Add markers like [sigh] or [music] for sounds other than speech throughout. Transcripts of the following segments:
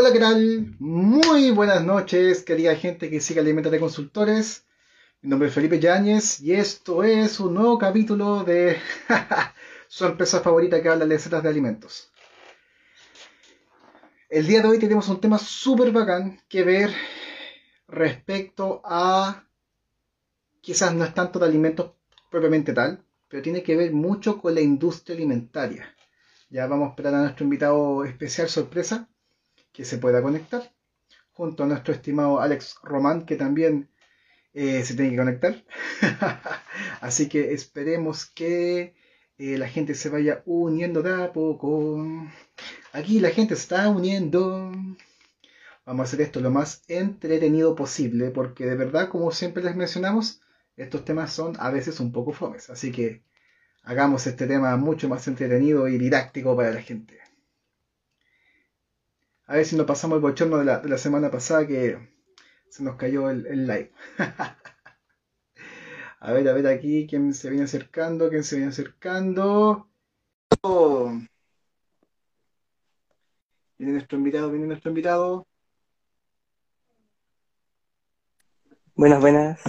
Hola, ¿qué tal? Muy buenas noches, querida gente que sigue Alimentate Consultores. Mi nombre es Felipe Yáñez y esto es un nuevo capítulo de [laughs] su empresa favorita que habla de recetas de alimentos. El día de hoy tenemos un tema súper bacán que ver respecto a quizás no es tanto de alimentos propiamente tal, pero tiene que ver mucho con la industria alimentaria. Ya vamos a esperar a nuestro invitado especial sorpresa que se pueda conectar, junto a nuestro estimado Alex Román, que también eh, se tiene que conectar. [laughs] Así que esperemos que eh, la gente se vaya uniendo de a poco. Aquí la gente se está uniendo. Vamos a hacer esto lo más entretenido posible, porque de verdad, como siempre les mencionamos, estos temas son a veces un poco fomes. Así que hagamos este tema mucho más entretenido y didáctico para la gente. A ver si nos pasamos el bochorno de la, semana pasada que se nos cayó el, live. [laughs] a ver, a ver aquí, quién se viene acercando, quién se viene acercando. Viene nuestro invitado, viene nuestro invitado. Buenas, buenas.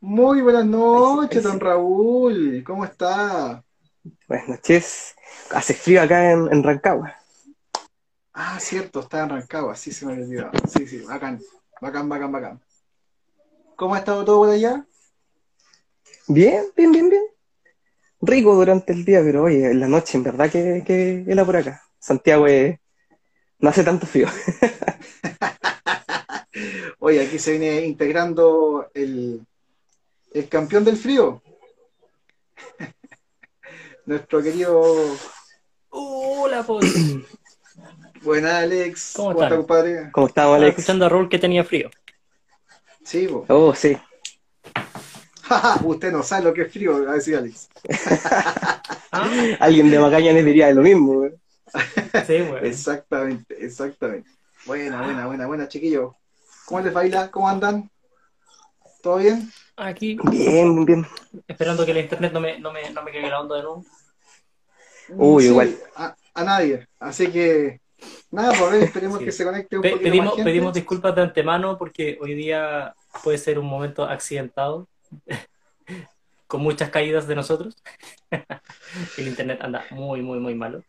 Muy buenas noches, don Raúl. ¿Cómo está? Buenas noches. Hace frío acá en, en Rancagua. Ah, cierto, está en Rancagua, sí se me había olvidado. Sí, sí, bacán, bacán, bacán, bacán. ¿Cómo ha estado todo por allá? Bien, bien, bien, bien. Rico durante el día, pero oye, en la noche en verdad que, que era por acá. Santiago no hace tanto frío. [laughs] oye, aquí se viene integrando el, el campeón del frío. [laughs] Nuestro querido. Hola, pues. Buenas, Alex. ¿Cómo, estás, compadre? ¿Cómo estamos, Alex? escuchando a Raúl que tenía frío. Sí, vos. Oh, sí. [laughs] Usted no sabe lo que es frío, va a decir Alex. [laughs] ¿Ah? Alguien de Magallanes diría lo mismo. Sí, bueno. Exactamente, exactamente. Buena, buena, buena, buena, chiquillos. ¿Cómo les baila? ¿Cómo andan? ¿Todo bien? Aquí. Bien, bien. Esperando que el internet no me, no me, no me caiga la onda de nuevo. Uy, igual. A, nadie. Así que, nada, por ver, esperemos que se conecte un poquito pedimos, más gente. pedimos disculpas de antemano porque hoy día puede ser un momento accidentado. [laughs] con muchas caídas de nosotros. [laughs] el internet anda muy, muy, muy malo.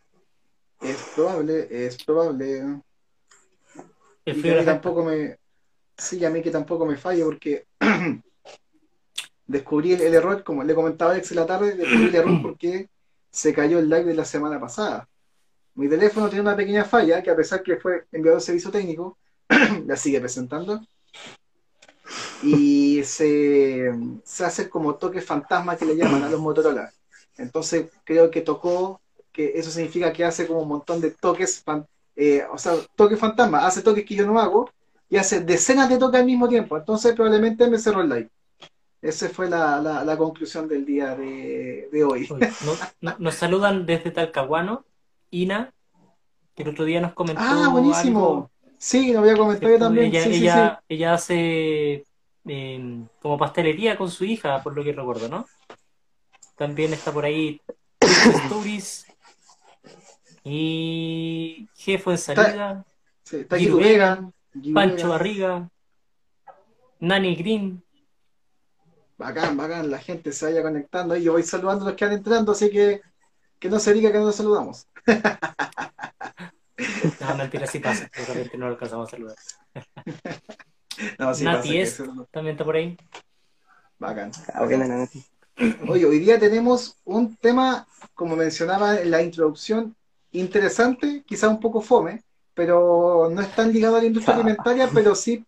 Es probable, es probable. El y a tampoco me. Sí, a mí que tampoco me falle porque [clears throat] descubrí el, error, como le comentaba Alex en la tarde, descubrí el error porque se cayó el live de la semana pasada. Mi teléfono tiene una pequeña falla que a pesar que fue enviado al servicio técnico, [clears throat] la sigue presentando. Y se, hace como toque fantasma que le llaman a los Motorola. Entonces creo que tocó, que eso significa que hace como un montón de toques, eh, o sea, toques fantasma, hace toques que yo no hago y hace decenas de toques al mismo tiempo. Entonces probablemente me cerró el live. Esa fue la, conclusión del día de, hoy. Nos, saludan desde Talcahuano, Ina, que el otro día nos comentó. Ah, buenísimo. Sí, lo había comentado yo también. Ella, ella, hace em, como pastelería con su hija, por lo que recuerdo, ¿no? También está por ahí Stories y Jefe en salida. Sí, está Pancho Barriga, Nani Green. Bacán, bacán, la gente se vaya conectando y yo voy saludando a los que van entrando, así que que no se diga que no nos saludamos. [laughs] No, mentira, sí pasa, realmente no lo alcanzamos a saludar. [laughs] No, sí Nati es, también está por ahí. Bacán. Ah, [clears throat] Oye, hoy día tenemos un tema, como mencionaba en la introducción, interesante, quizá un poco fome, pero no es tan ligado a la industria ah. alimentaria, pero sí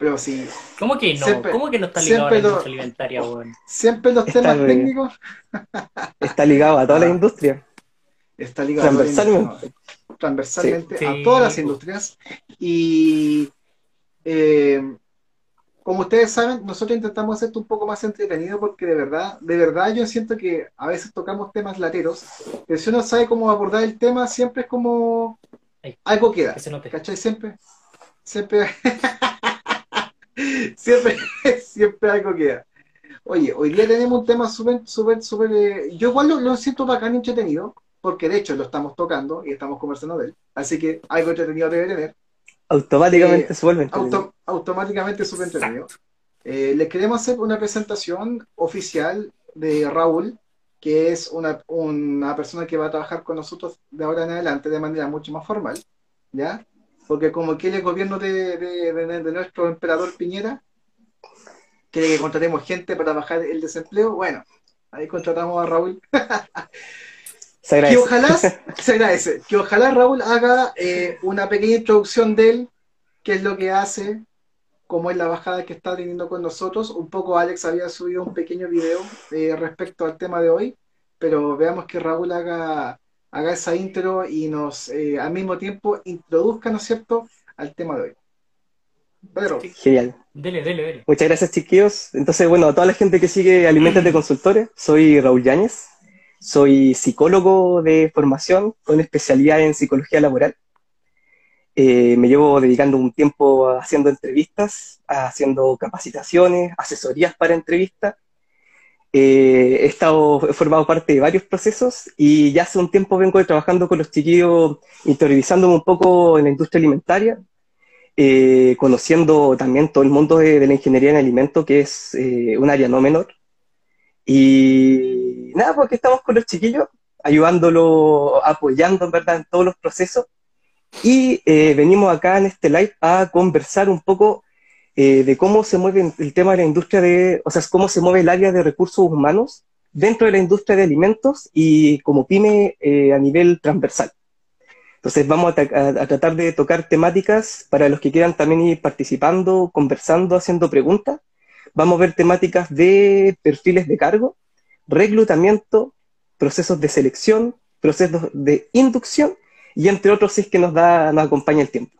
pero sí. ¿Cómo que no? ¿Cómo que no está ligado a la industria alimentaria, weón? Siempre los temas técnicos. está ligado a toda la industria. Está ligado transversalmente, a transversalmente a todas las industrias. Y eh, como ustedes saben, nosotros intentamos hacer esto un poco más entretenido porque de verdad, de verdad yo siento que a veces tocamos temas lateros, pero si uno sabe cómo abordar el tema, siempre es como algo queda. ¿Cachai? Siempre, siempre [laughs] siempre, siempre algo queda. Oye, hoy día tenemos un tema súper, súper, súper... Eh, yo igual lo, siento bacán y entretenido, porque de hecho lo estamos tocando y estamos conversando de él, así que algo entretenido debe tener. Automáticamente Eh, se vuelve entretenido. auto- automáticamente súper entretenido. Eh, les queremos hacer una presentación oficial de Raúl, que es una, una persona que va a trabajar con nosotros de ahora en adelante de manera mucho más formal, ¿ya? Porque como quiere el gobierno de, de- de- de nuestro emperador Piñera, quiere que contratemos gente para bajar el desempleo, bueno, ahí contratamos a Raúl. [laughs] Se Que agradece. ojalá, [laughs] se agradece, que ojalá Raúl haga eh, una pequeña introducción de él, qué es lo que hace, cómo es la bajada que está teniendo con nosotros. Un poco Alex había subido un pequeño video eh, respecto al tema de hoy, pero veamos que Raúl haga, haga esa intro y nos eh, al mismo tiempo introduzca, ¿no es cierto?, al tema de hoy. Pedro. Genial. Dele, dele, dele. Muchas gracias, chiquillos. Entonces, bueno, a toda la gente que sigue Alimentos de [clears throat] Consultores, soy Raúl Yáñez. Soy psicólogo de formación con especialidad en psicología laboral. Eh, me llevo dedicando un tiempo haciendo entrevistas, haciendo capacitaciones, asesorías para entrevistas. Eh, he estado, formado parte de varios procesos y ya hace un tiempo vengo trabajando con los chiquillos, interiorizándome un poco en la industria alimentaria, eh, conociendo también todo el mundo de, de la ingeniería en alimentos, que es un área no menor. Y nada, porque estamos con los chiquillos, ayudándolos, apoyando en verdad en todos los procesos. Y eh, venimos acá en este live a conversar un poco eh, de cómo se mueve el tema de la industria de, o sea, cómo se mueve el área de recursos humanos dentro de la industria de alimentos y como pyme eh, a nivel transversal. Entonces vamos a- a tratar de tocar temáticas para los que quieran también ir participando, conversando, haciendo preguntas. Vamos a ver temáticas de perfiles de cargo, reclutamiento, procesos de selección, procesos de inducción y entre otros si es que nos da, nos acompaña el tiempo.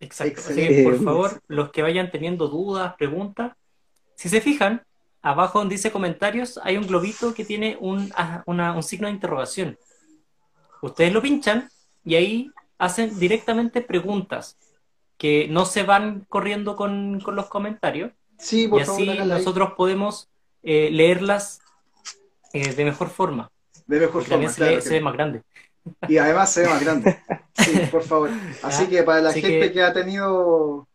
Exacto. Así que, por favor, los que vayan teniendo dudas, preguntas, si se fijan, abajo donde dice comentarios hay un globito que tiene un, ah, una- un signo de interrogación. Ustedes lo pinchan y ahí hacen directamente preguntas que no se van corriendo con, con los comentarios sí, y por favor, así ahí. nosotros podemos eh, leerlas eh, de mejor forma. de mejor Porque también forma, se, lee- ve más grande. Y además se ve más grande. [laughs] Sí, por favor. Así que para la así gente que- que... ha tenido.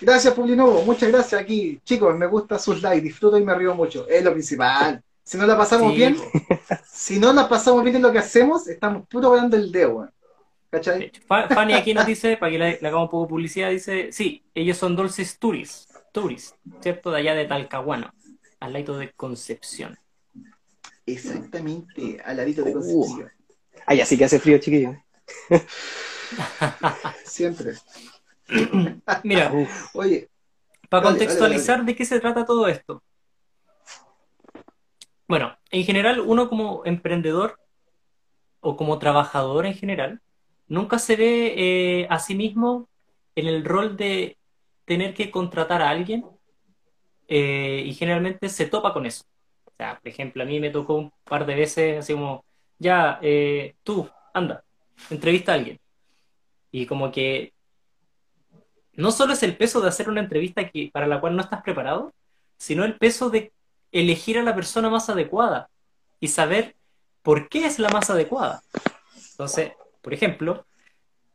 Gracias, Publinovo. Muchas gracias aquí. Chicos, me gusta sus likes. Disfruto y me río mucho. Es lo principal. Si no la pasamos Sí, bien, [laughs] si no la pasamos bien en lo que hacemos, estamos puro hablando el dedo, ¿Cachai? Fanny aquí nos dice, para que le, le hagamos un poco de publicidad, dice, sí, ellos son dulces turis, turis, ¿cierto? De allá de Talcahuano, al lado de Concepción. Exactamente, al ladito de Uh. Concepción. Ay, así que hace frío, chiquillos. [laughs] Siempre. [laughs] Mira, Uf, para Oye, Dale, dale, contextualizar de qué se trata todo esto. Bueno, en general, uno como emprendedor o como trabajador en general, nunca se ve eh, a sí mismo en el rol de tener que contratar a alguien eh, y generalmente se topa con eso. O sea, por ejemplo, a mí me tocó un par de veces así como, ya, eh, tú, anda, entrevista a alguien. Y como que no solo es el peso de hacer una entrevista que, para la cual no estás preparado, sino el peso de elegir a la persona más adecuada y saber por qué es la más adecuada. Entonces, por ejemplo,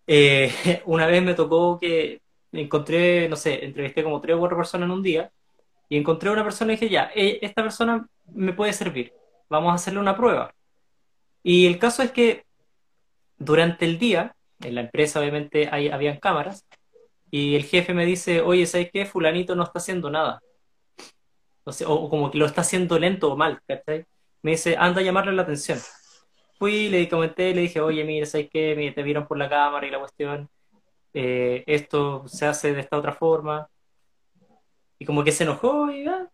eh, [laughs] una vez me tocó que encontré, no sé, entrevisté como tres o cuatro personas en un día y encontré una persona y dije, ya, eh, esta persona me puede servir, vamos a hacerle una prueba. Y el caso es que durante el día, en la empresa obviamente hay, habían cámaras, y el jefe me dice, oye, ¿sabes qué? Fulanito no está haciendo nada. O, sea, o, o como que lo está haciendo lento o mal, ¿cachai? Me dice, anda a llamarle la atención. Fui, le comenté, le dije, oye, mira, ¿sabes qué? Mira, te vieron por la cámara y la cuestión. Eh, esto se hace de esta otra forma. Y como que se enojó y, ah,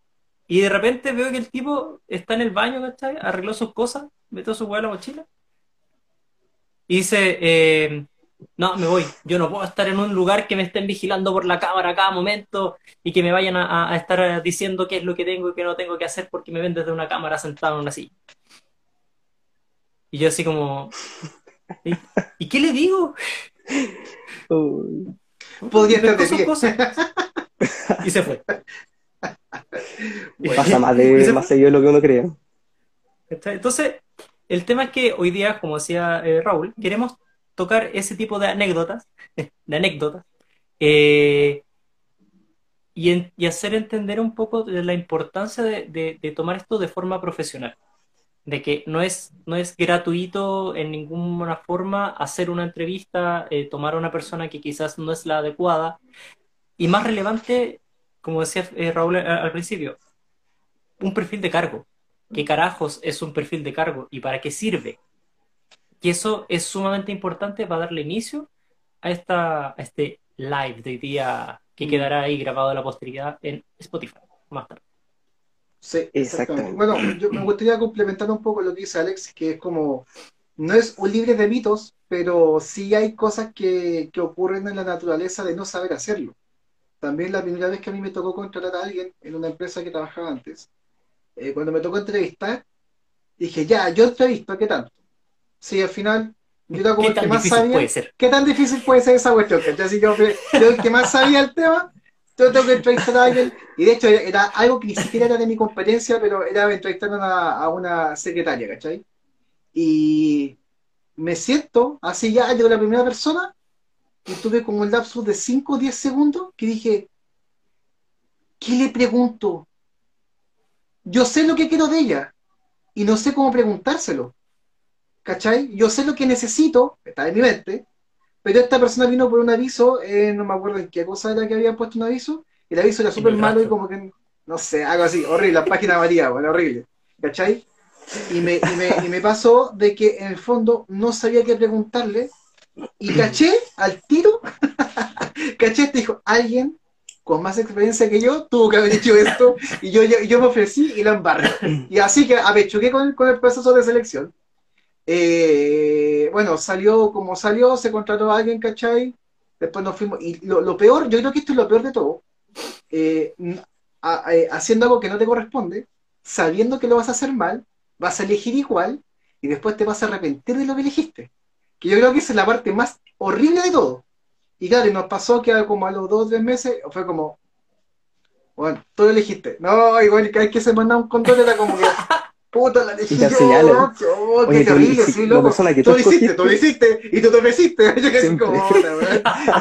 y de repente veo que el tipo está en el baño, ¿cachai? Arregló sus cosas, metió su hueá en la mochila. Y dice, eh, no, me voy. Yo no puedo estar en un lugar que me estén vigilando por la cámara a cada momento y que me vayan a estar diciendo qué es lo que tengo y qué no tengo que hacer porque me ven desde una cámara sentado en una silla. Y yo así como, [laughs] ¿y, ¿y qué le digo? Podría estar de pie. cosas. Y se fue. Bueno, Pasa más, [laughs] ¿Y de, más seguido de lo que uno cree. Entonces, el tema es que hoy día, como decía eh, Raúl, queremos tocar ese tipo de anécdotas, [laughs] de anécdotas, eh, y, hacer entender un poco de la importancia de, tomar esto de forma profesional, de que no es, no es gratuito en ninguna forma hacer una entrevista, eh, tomar a una persona que quizás no es la adecuada, y más relevante, como decía eh, Raúl al principio, un perfil de cargo. ¿Qué carajos es un perfil de cargo y para qué sirve? Y eso es sumamente importante para darle inicio a, esta, a este live de hoy día que quedará ahí grabado a la posteridad en Spotify más tarde. Sí, exactamente. Bueno, yo me gustaría complementar un poco lo que dice Alex, que es como, no es un libre de mitos, pero sí hay cosas que, que ocurren en la naturaleza de no saber hacerlo. También la primera vez que a mí me tocó contratar a alguien en una empresa que trabajaba antes, eh, cuando me tocó entrevistar, dije, ya, yo entrevisto, ¿qué tanto? Sí, al final, yo era como el que más sabía. Puede ser? ¿Qué tan difícil puede ser esa cuestión? Si yo, yo el que más sabía el tema, yo tengo que entrevistar a alguien, y de hecho era algo que ni siquiera era de mi competencia, pero era entrevistar a una, secretaria, ¿cachai? Y me siento, así ya, yo la primera persona, y tuve como el lapsus de 5 o 10 segundos que dije, ¿qué le pregunto? yo sé lo que quiero de ella y no sé cómo preguntárselo. ¿Cachai? Yo sé lo que necesito, está en mi mente, pero esta persona vino por un aviso, eh, no me acuerdo en qué cosa era que había puesto un aviso, y el aviso era súper malo y como que, no sé, algo así, horrible, la página María, bueno, horrible. ¿Cachai? Y me, y, me, y me pasó de que en el fondo no sabía qué preguntarle y caché al tiro, [laughs] caché, te dijo, alguien con más experiencia que yo, tuvo que haber hecho esto, y yo, yo, me ofrecí y la embarré. Y así que apechuqué con, con el proceso de selección. Eh, bueno, salió como salió, se contrató a alguien, ¿cachai? Después nos fuimos. Y lo, peor, yo creo que esto es lo peor de todo, eh, eh, haciendo algo que no te corresponde, sabiendo que lo vas a hacer mal, vas a elegir igual, y después te vas a arrepentir de lo que elegiste. Que yo creo que esa es la parte más horrible de todo. Y claro, nos pasó que como a los dos o tres meses fue como, bueno, tú lo elegiste. No, igual que hay que se manda un control era como que, puta, la elegí yo, oh, qué terrible, sí, loco. tú, lo hiciste, tú lo hiciste, y tú te ofreciste. [laughs] Yo que como,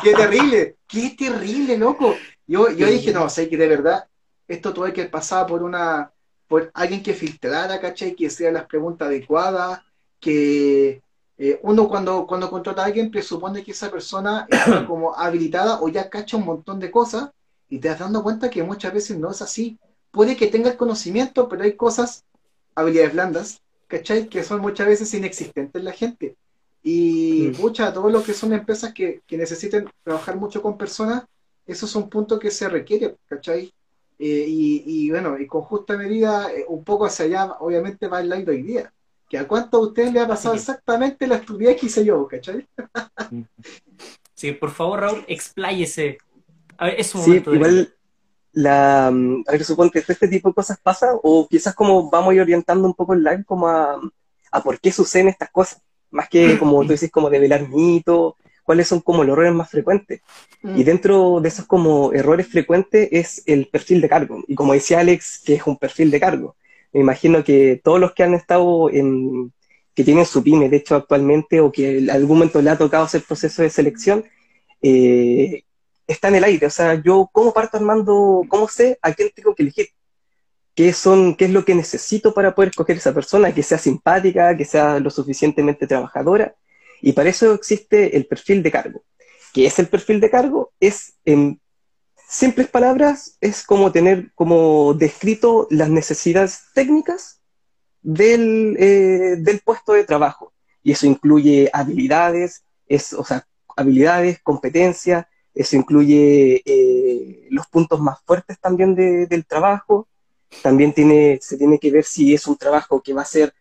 qué terrible, qué terrible, loco. Yo, yo dije, no, sé que de verdad, esto tuve que pasar por una, por alguien que filtrara, ¿cachai? Que hiciera las preguntas adecuadas, que eh, uno cuando, cuando contrata a alguien presupone que esa persona [coughs] está como habilitada o ya cacha un montón de cosas y te das dando cuenta que muchas veces no es así. Puede que tenga el conocimiento, pero hay cosas, habilidades blandas, ¿cachai? Que son muchas veces inexistentes en la gente. Y muchas, todos los que son empresas que, que, necesiten trabajar mucho con personas, esos son puntos que se requieren, ¿cachai? Eh, y, y, bueno, y con justa medida, eh, un poco hacia allá, obviamente va el live hoy día que a cuánto a usted le ha pasado exactamente la estupidez que hice yo, ¿cachai? [laughs] sí, por favor, Raúl, expláyese. A ver, es un sí, igual la, mm, a ver, supongo que este tipo de cosas pasa, o quizás como vamos a ir orientando un poco el live como a, a por qué suceden estas cosas, más que como tú dices, como develar mitos, cuáles son como los errores más frecuentes. Mm. Y dentro de esos como errores frecuentes es el perfil de cargo. Y como decía Alex, que es un perfil de cargo me imagino que todos los que han estado en, que tienen su pyme, de hecho, actualmente, o que en algún momento le ha tocado hacer proceso de selección, eh, está en el aire. O sea, yo, ¿cómo parto armando, cómo sé a quién tengo que elegir? ¿Qué, son, ¿Qué es lo que necesito para poder escoger esa persona? Que sea simpática, que sea lo suficientemente trabajadora. Y para eso existe el perfil de cargo. ¿Qué es el perfil de cargo? Es, en simples palabras, es como tener como descrito las necesidades técnicas del, eh, del puesto de trabajo. Y eso incluye habilidades, es, o sea, habilidades, competencias, eso incluye eh, los puntos más fuertes también del trabajo. También tiene, se tiene que ver si es un trabajo que va a ser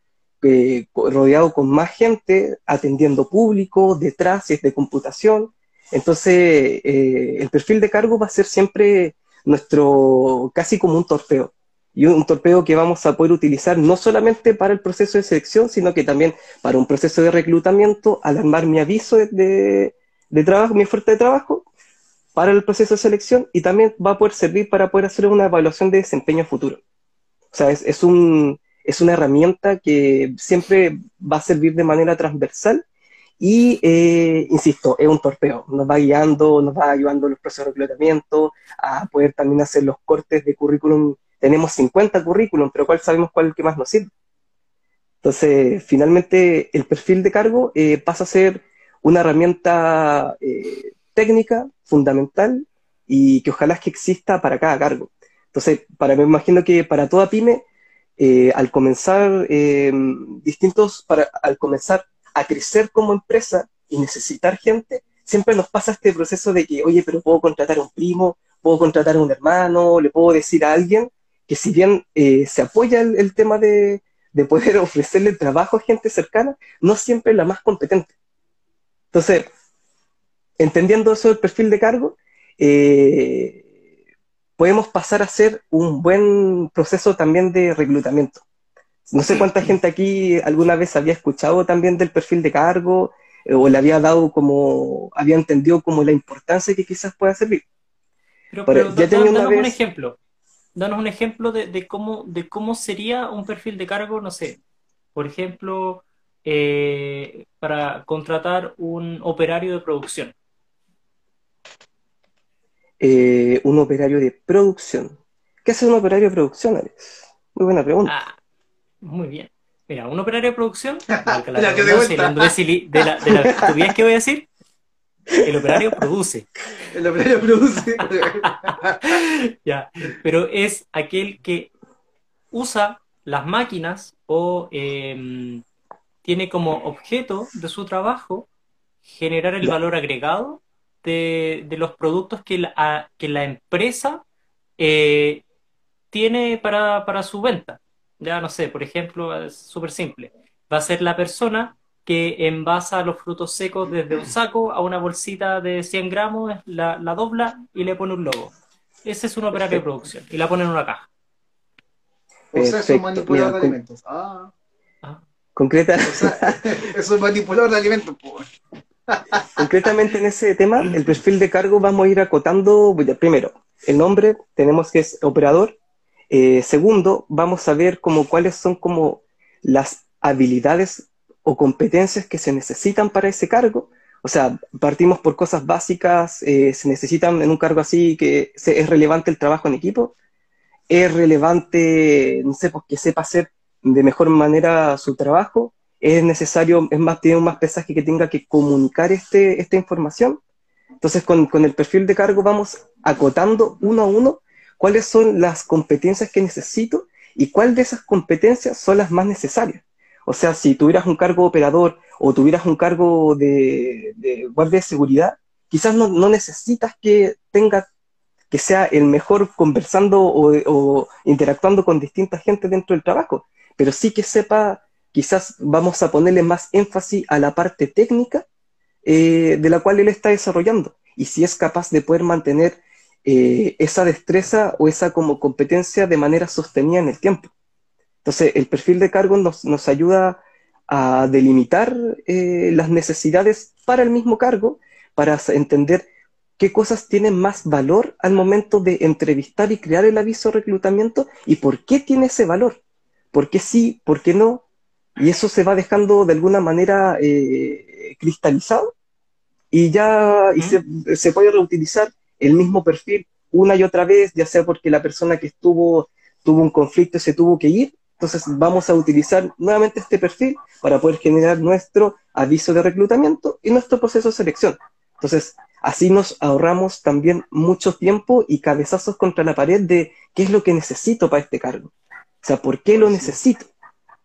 eh, rodeado con más gente, atendiendo público, detrás, si es de computación, entonces, eh, el perfil de cargo va a ser siempre nuestro, casi como un torpeo. Y un torpeo que vamos a poder utilizar no solamente para el proceso de selección, sino que también para un proceso de reclutamiento, al armar mi aviso de, trabajo, mi oferta de trabajo, para el proceso de selección y también va a poder servir para poder hacer una evaluación de desempeño futuro. O sea, es, es, un, es una herramienta que siempre va a servir de manera transversal Y, eh, insisto, es un torpeo, nos va guiando, nos va ayudando en los procesos de reclutamiento, a poder también hacer los cortes de currículum. Tenemos 50 currículum, pero ¿cuál sabemos cuál el que más nos sirve? Entonces, finalmente, el perfil de cargo eh, pasa a ser una herramienta eh, técnica fundamental y que ojalá es que exista para cada cargo. Entonces, para, me imagino que para toda pyme, eh, al comenzar distintos, para, al comenzar a crecer como empresa y necesitar gente, siempre nos pasa este proceso de que, oye, pero puedo contratar a un primo, puedo contratar a un hermano, le puedo decir a alguien que si bien se apoya el tema de, de poder [laughs] ofrecerle trabajo a gente cercana, no siempre la más competente. Entonces, entendiendo eso del perfil de cargo, eh, podemos pasar a hacer un buen proceso también de reclutamiento. No sé cuánta gente aquí alguna vez había escuchado también del perfil de cargo eh, o le había dado como, había entendido como la importancia que quizás pueda servir. Pero, ya tenía un ejemplo danos un ejemplo de, cómo, de cómo sería un perfil de cargo, no sé, por ejemplo, eh, para contratar un operario de producción. Eh, un operario de producción. ¿Qué hace un operario de producción, Alex? Muy buena pregunta. Ah, muy bien. Mira, un operario de producción, [laughs] la, de la, de la que voy a decir, el operario produce. [laughs] El operario produce. [laughs] ya, pero es aquel que usa las máquinas o em, tiene como objeto de su trabajo generar el valor agregado de, los productos que la, que la empresa eh, tiene para, para su venta. Ya no sé, por ejemplo, es súper simple. Va a ser la persona que envasa los frutos secos desde un saco a una bolsita de 100 gramos, la, dobla y le pone un logo. Ese es un operario de producción y la pone en una caja. O sea, es un manipulador de alimentos. Ah. ah. Concreta. [laughs] es un manipulador de alimentos. Concretamente en ese tema, el perfil de cargo vamos a ir acotando, primero, el nombre, tenemos que es operador. Eh, segundo, vamos a ver como cuáles son como las habilidades o competencias que se necesitan para ese cargo. O sea, partimos por cosas básicas, eh, se necesitan en un cargo así que es relevante el trabajo en equipo, es relevante, no sé, pues que sepa hacer de mejor manera su trabajo, es necesario, es más, tiene más pesaje que tenga que comunicar este, esta información. Entonces, con, con el perfil de cargo vamos acotando uno a uno cuáles son las competencias que necesito y cuál de esas competencias son las más necesarias. O sea, si tuvieras un cargo operador o tuvieras un cargo de, guardia de seguridad, quizás no, necesitas que tenga que sea el mejor conversando o, interactuando con distintas gente dentro del trabajo, pero sí que sepa, quizás vamos a ponerle más énfasis a la parte técnica eh, de la cual él está desarrollando y si es capaz de poder mantener eh, esa destreza o esa como competencia de manera sostenida en el tiempo. Entonces, el perfil de cargo nos, ayuda a delimitar eh, las necesidades para el mismo cargo, para entender qué cosas tienen más valor al momento de entrevistar y crear el aviso de reclutamiento y por qué tiene ese valor. ¿Por qué sí? ¿Por qué no? Y eso se va dejando de alguna manera eh, cristalizado y ya se, se, puede reutilizar el mismo perfil una y otra vez, ya sea porque la persona que estuvo tuvo un conflicto y se tuvo que ir, entonces vamos a utilizar nuevamente este perfil para poder generar nuestro aviso de reclutamiento y nuestro proceso de selección. Entonces, así nos ahorramos también mucho tiempo y cabezazos contra la pared de qué es lo que necesito para este cargo. O sea, ¿por qué lo necesito?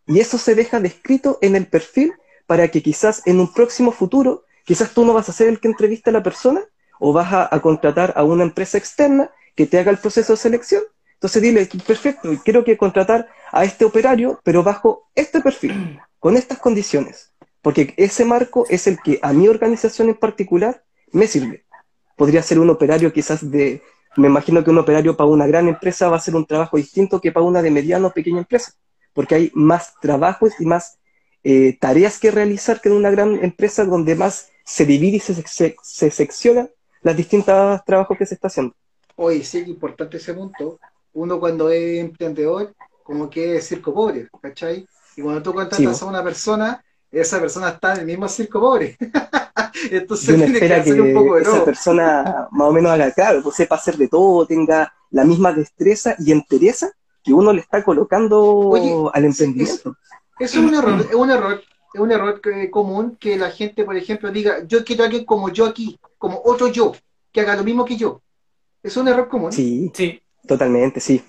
Y eso se deja descrito en el perfil para que quizás en un próximo futuro, quizás tú no vas a ser el que entrevista a la persona o vas a, contratar a una empresa externa que te haga el proceso de selección entonces dile, perfecto, quiero que contratar a este operario, pero bajo este perfil, [clears throat] con estas condiciones, porque ese marco es el que a mi organización en particular me sirve. Podría ser un operario quizás de, me imagino que un operario para una gran empresa va a ser un trabajo distinto que para una de mediana o pequeña empresa, porque hay más trabajos y más eh, tareas que realizar que en una gran empresa donde más se divide y se, se, se secciona las distintas trabajos que se está haciendo. Oye, sí, importante ese punto, uno cuando es emprendedor, como que es circo pobre, ¿cachai? Y cuando tú contratas a una persona, esa persona está en el mismo circo pobre. [laughs] Entonces espera que, esa persona más o menos haga claro, pues sepa hacer de todo, tenga la misma destreza y entereza que uno le está colocando al emprendimiento. Eso es un error, es un error, es un error común que la gente, por ejemplo, diga, yo quiero a alguien como yo aquí, como otro yo, que haga lo mismo que yo. Es un error común. Sí, sí. totalmente, sí.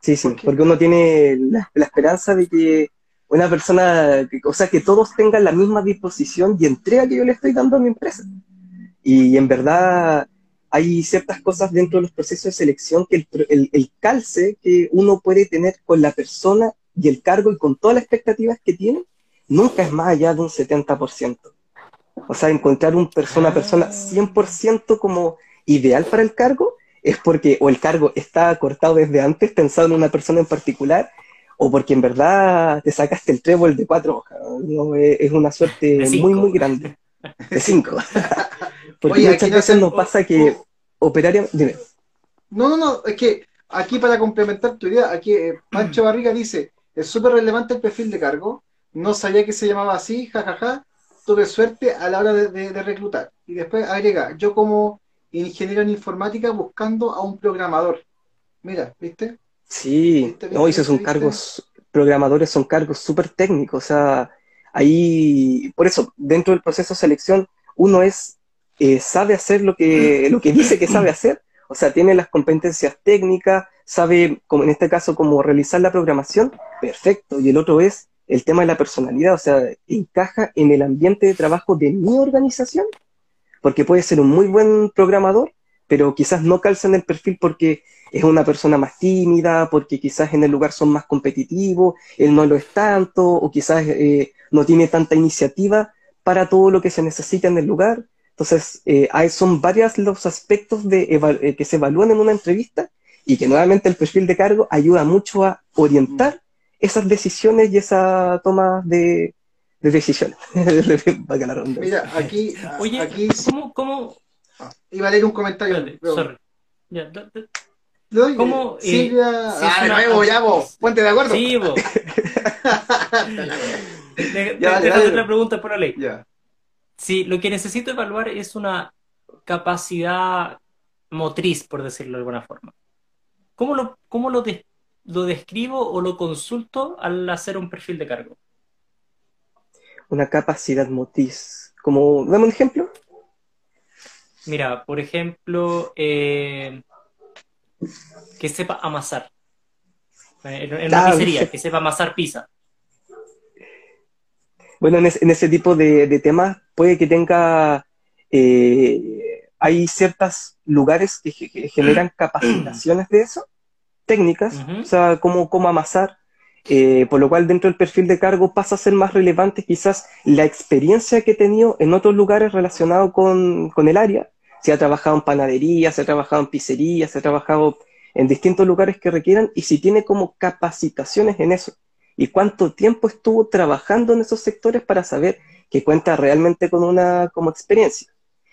Sí, sí, porque uno tiene la, esperanza de que una persona, o sea, que todos tengan la misma disposición y entrega que yo le estoy dando a mi empresa. Y en verdad hay ciertas cosas dentro de los procesos de selección que el, el, calce que uno puede tener con la persona y el cargo y con todas las expectativas que tiene, nunca es más allá de un 70%. O sea, encontrar un persona persona 100% como ideal para el cargo es porque o el cargo está cortado desde antes pensado en una persona en particular o porque en verdad te sacaste el trébol de cuatro hojas. Es una suerte muy, muy grande. De cinco. [laughs] porque muchas veces nos pasa que operaria... Dime. No, no, no, es que aquí para complementar tu idea, aquí eh, Pancho [clears throat] Barriga dice, es súper relevante el perfil de cargo, no sabía que se llamaba así, jajaja, tuve suerte a la hora de reclutar. Y después agrega, yo como ingeniero en informática buscando a un programador. Mira, ¿viste? Sí, no, esos son cargos, programadores son cargos súper técnicos, o sea, ahí, por eso, dentro del proceso de selección, uno es, eh, sabe hacer lo que, [laughs] lo que dice que sabe hacer, o sea, tiene las competencias técnicas, sabe, como en este caso, cómo realizar la programación, perfecto, y el otro es el tema de la personalidad, o sea, encaja en el ambiente de trabajo de mi organización, porque puede ser un muy buen programador, pero quizás no calza en el perfil porque es una persona más tímida, porque quizás en el lugar son más competitivos, él no lo es tanto, o quizás eh, no tiene tanta iniciativa para todo lo que se necesita en el lugar. Entonces, eh, hay, son varios los aspectos de eh, que se evalúan en una entrevista y que nuevamente el perfil de cargo ayuda mucho a orientar esas decisiones y esa toma de, de decisiones. [laughs] Mira, aquí. Oye, aquí... ¿cómo, cómo... Ah, iba a leer un comentario. sorry. Ya, ¿Cómo? Eh, Silvia. ah, de nuevo, ya vos. Ponte de acuerdo. Sí, vos. [laughs] [laughs] Déjame otra pregunta por la ley. Ya. Si lo que necesito evaluar es una capacidad motriz, por decirlo de alguna forma. ¿Cómo lo, cómo lo, lo describo o lo consulto al hacer un perfil de cargo? una capacidad motriz. Como, dame un ejemplo. Mira, por ejemplo, eh, que sepa amasar. En, una pizzería, que sepa amasar pizza. Bueno, en, ese tipo de, temas puede que tenga, eh, hay ciertos lugares que, generan [clears throat] capacitaciones de eso, técnicas, o sea, cómo, cómo amasar, eh, por lo cual dentro del perfil de cargo pasa a ser más relevante quizás la experiencia que he tenido en otros lugares relacionados con, el área. Si ha trabajado en panadería, si ha trabajado en pizzería, si ha trabajado en distintos lugares que requieran y si tiene como capacitaciones en eso. Y cuánto tiempo estuvo trabajando en esos sectores para saber que cuenta realmente con una como experiencia.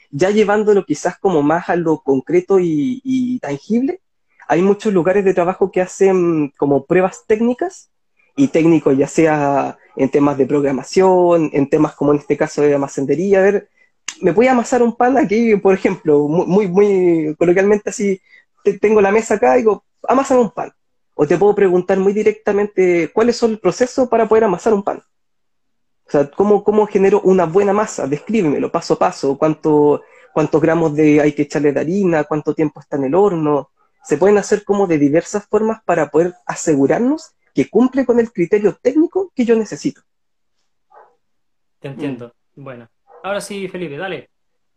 Ya llevándolo quizás como más a lo concreto y, tangible, hay muchos lugares de trabajo que hacen como pruebas técnicas y técnico, ya sea en temas de programación, en temas como en este caso de almacenería. A ver, ¿me voy a amasar un pan aquí, por ejemplo, muy, muy coloquialmente así, tengo la mesa acá y digo, amasar un pan. O te puedo preguntar muy directamente cuáles son el proceso para poder amasar un pan. O sea, ¿cómo, cómo genero una buena masa? Descríbemelo paso a paso. ¿Cuánto, ¿Cuántos gramos de hay que echarle de harina? ¿Cuánto tiempo está en el horno? Se pueden hacer como de diversas formas para poder asegurarnos que cumple con el criterio técnico que yo necesito. Te entiendo. Bueno, ahora sí, Felipe, dale.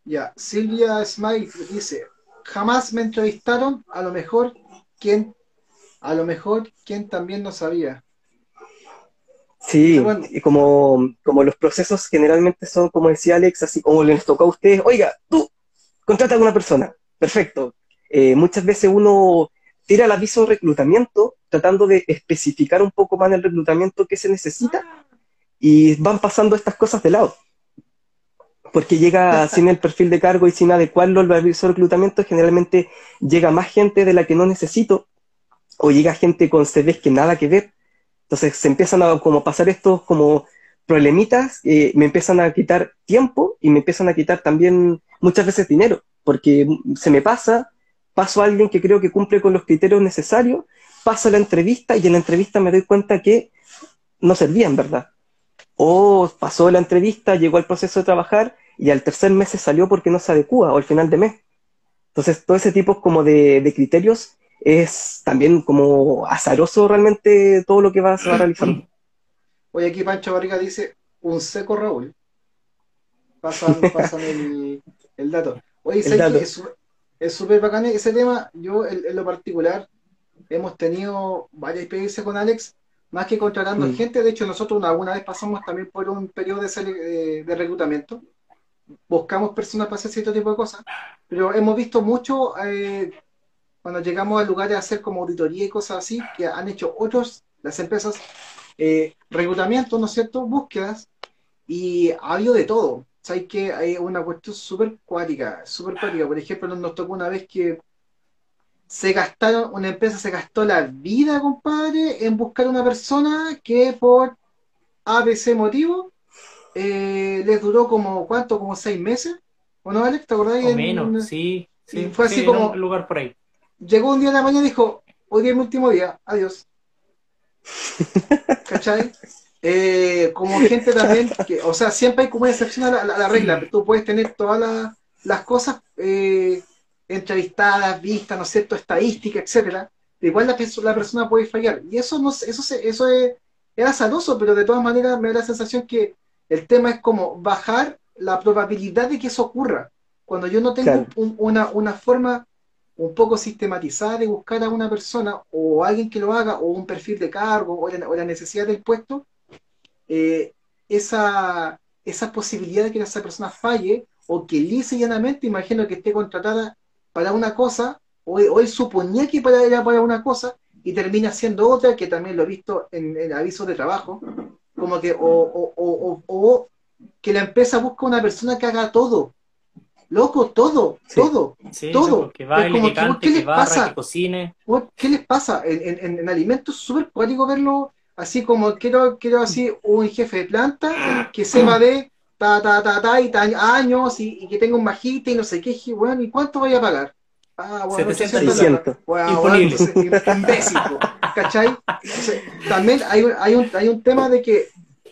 Ya, Silvia Smile dice, jamás me entrevistaron, a lo mejor quien, a lo mejor quien también no sabía. Sí, y como, como los procesos generalmente son, como decía Alex, así como les tocó a ustedes, oiga, tú, contrata a una persona, perfecto. Eh, muchas veces uno tira el aviso de reclutamiento tratando de especificar un poco más el reclutamiento que se necesita y van pasando estas cosas de lado. Porque llega sin el perfil de cargo y sin adecuarlo al aviso de reclutamiento, generalmente llega más gente de la que no necesito o llega gente con CVs que nada que ver. Entonces se empiezan a como pasar estos como problemitas eh, me empiezan a quitar tiempo y me empiezan a quitar también muchas veces dinero, porque se me pasa, paso a alguien que creo que cumple con los criterios necesarios, paso a la entrevista y en la entrevista me doy cuenta que no servía en verdad. O pasó la entrevista, llegó al proceso de trabajar y al tercer mes se salió porque no se adecua o al final de mes. Entonces, todo ese tipo como de, criterios es también como azaroso realmente todo lo que va, se va realizando. [clears throat] Oye, aquí Pancho Barriga dice, un seco Raúl. Pasan, [laughs] pasan el, el, dato. Oye, es súper bacán ese tema. Yo, en, lo particular, hemos tenido varias experiencias con Alex, más que contratando mm. gente. De hecho, nosotros alguna vez pasamos también por un periodo de, de reclutamiento buscamos personas para hacer cierto tipo de cosas, pero hemos visto mucho eh, cuando llegamos a lugares a hacer como auditoría y cosas así, que han hecho otros, las empresas, eh, reclutamiento, ¿no es cierto?, búsquedas, y ha habido de todo. O que hay una cuestión súper cuática, súper cuática. Por ejemplo, nos tocó una vez que se gastaron, una empresa se gastó la vida, compadre, en buscar una persona que por ABC motivo eh, les duró como, ¿cuánto? Como seis meses. ¿O no, Alex? ¿Te acordás? O menos, sí, sí. Fue así como. Un lugar por ahí. Llegó un día de la mañana y dijo: Hoy es mi último día, adiós. [laughs] ¿Cachai? Eh, como gente también, que, o sea, siempre hay como una excepción a la, regla. Tú puedes tener todas las cosas eh, entrevistadas, vistas, ¿no es cierto?, estadística, etcétera. Igual la, la, persona puede fallar. Y eso no eso, eso es, era sanoso, pero de todas maneras me da la sensación que el tema es como bajar la probabilidad de que eso ocurra. Cuando yo no tengo una, forma un poco sistematizada de buscar a una persona o alguien que lo haga o un perfil de cargo o la, necesidad del puesto, eh, esa, esa posibilidad de que esa persona falle o que lisa llanamente, imagino que esté contratada para una cosa o, él suponía que para, era para una cosa y termina siendo otra, que también lo he visto en, el aviso de trabajo, como que, o, que la empresa busca una persona que haga todo. Loco, todo, todo, todo. Que como ¿qué les pasa? cocine. ¿Qué les pasa? En, en, alimentos súper cuático verlo así como quiero, quiero así un jefe de planta que [clears throat] se va de ta ta ta ta y años y, que tenga un majite y no sé qué, bueno, ¿y cuánto voy a pagar? Ah, bueno, 700 imbécil, ¿cachai? también hay, hay, un, hay un tema de que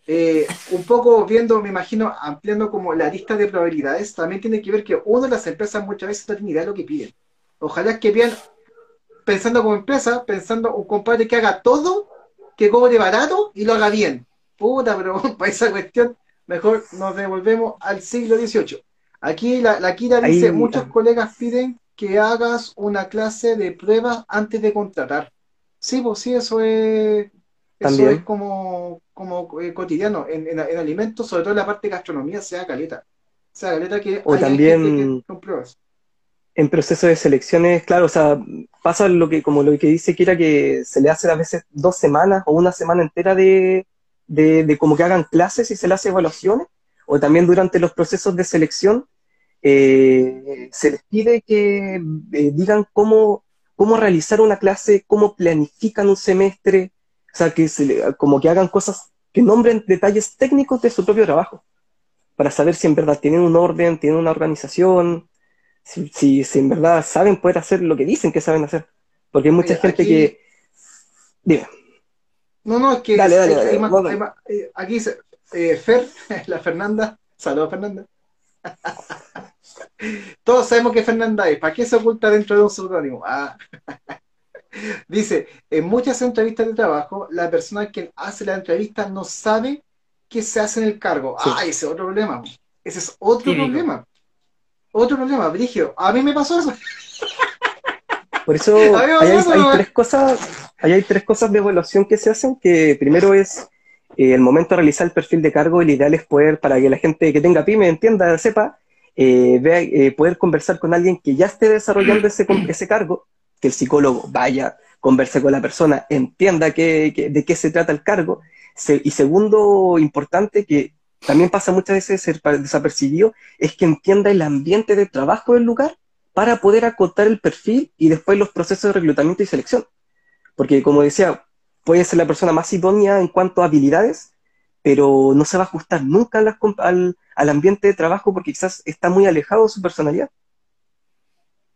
eh, un poco viendo, me imagino, ampliando como la lista de probabilidades, también tiene que ver que uno de las empresas muchas veces no tiene idea de lo que piden. Ojalá que vean, pensando como empresa, pensando un compadre que haga todo, que cobre barato y lo haga bien. Puta, pero [laughs] para esa cuestión, mejor nos devolvemos al siglo XVIII. Aquí la, la Kira dice, muchos colegas piden que hagas una clase de pruebas antes de contratar. Sí, pues sí, eso es, eso es como, como eh, cotidiano. En, en, alimentos, sobre todo en la parte de gastronomía, sea caleta. Sea caleta que o también pruebas. En proceso de selecciones, claro, o sea, pasa lo que, como lo que dice Kira, que se le hace a veces dos semanas o una semana entera de, de, de como que hagan clases y se le hace evaluaciones, o también durante los procesos de selección eh, se les pide que eh, digan cómo, cómo realizar una clase, cómo planifican un semestre, o sea, que como que hagan cosas que nombren detalles técnicos de su propio trabajo, para saber si en verdad tienen un orden, tienen una organización, si, si, en verdad saben poder hacer lo que dicen que saben hacer. Porque hay mucha gente que... Dime. No, no, es que... Dale, dale, dale, eh, aquí dice, Fer, [laughs] la Fernanda, saludos Fernanda. [laughs] Todos sabemos que Fernanda es. ¿Para qué se oculta dentro de un seudónimo? Ah. [laughs] Dice, en muchas entrevistas de trabajo, la persona que hace la entrevista no sabe qué se hace en el cargo. Ah, ese es otro problema. Ese es otro problema. Otro problema, Brigio. A mí me pasó eso. Por eso [laughs] hay, tres cosas, hay tres cosas de evaluación que se hacen, que primero es eh, el momento de realizar el perfil de cargo, el ideal es poder, para que la gente que tenga pyme entienda, sepa, eh, vea, eh, poder conversar con alguien que ya esté desarrollando ese, ese cargo, que el psicólogo vaya, converse con la persona, entienda que, de qué se trata el cargo. y segundo, importante, que también pasa muchas veces desapercibido, es que entienda el ambiente de trabajo del lugar para poder acotar el perfil y después los procesos de reclutamiento y selección. Porque como decía, puede ser la persona más idónea en cuanto a habilidades, pero no se va a ajustar nunca al, al, ambiente de trabajo porque quizás está muy alejado de su personalidad.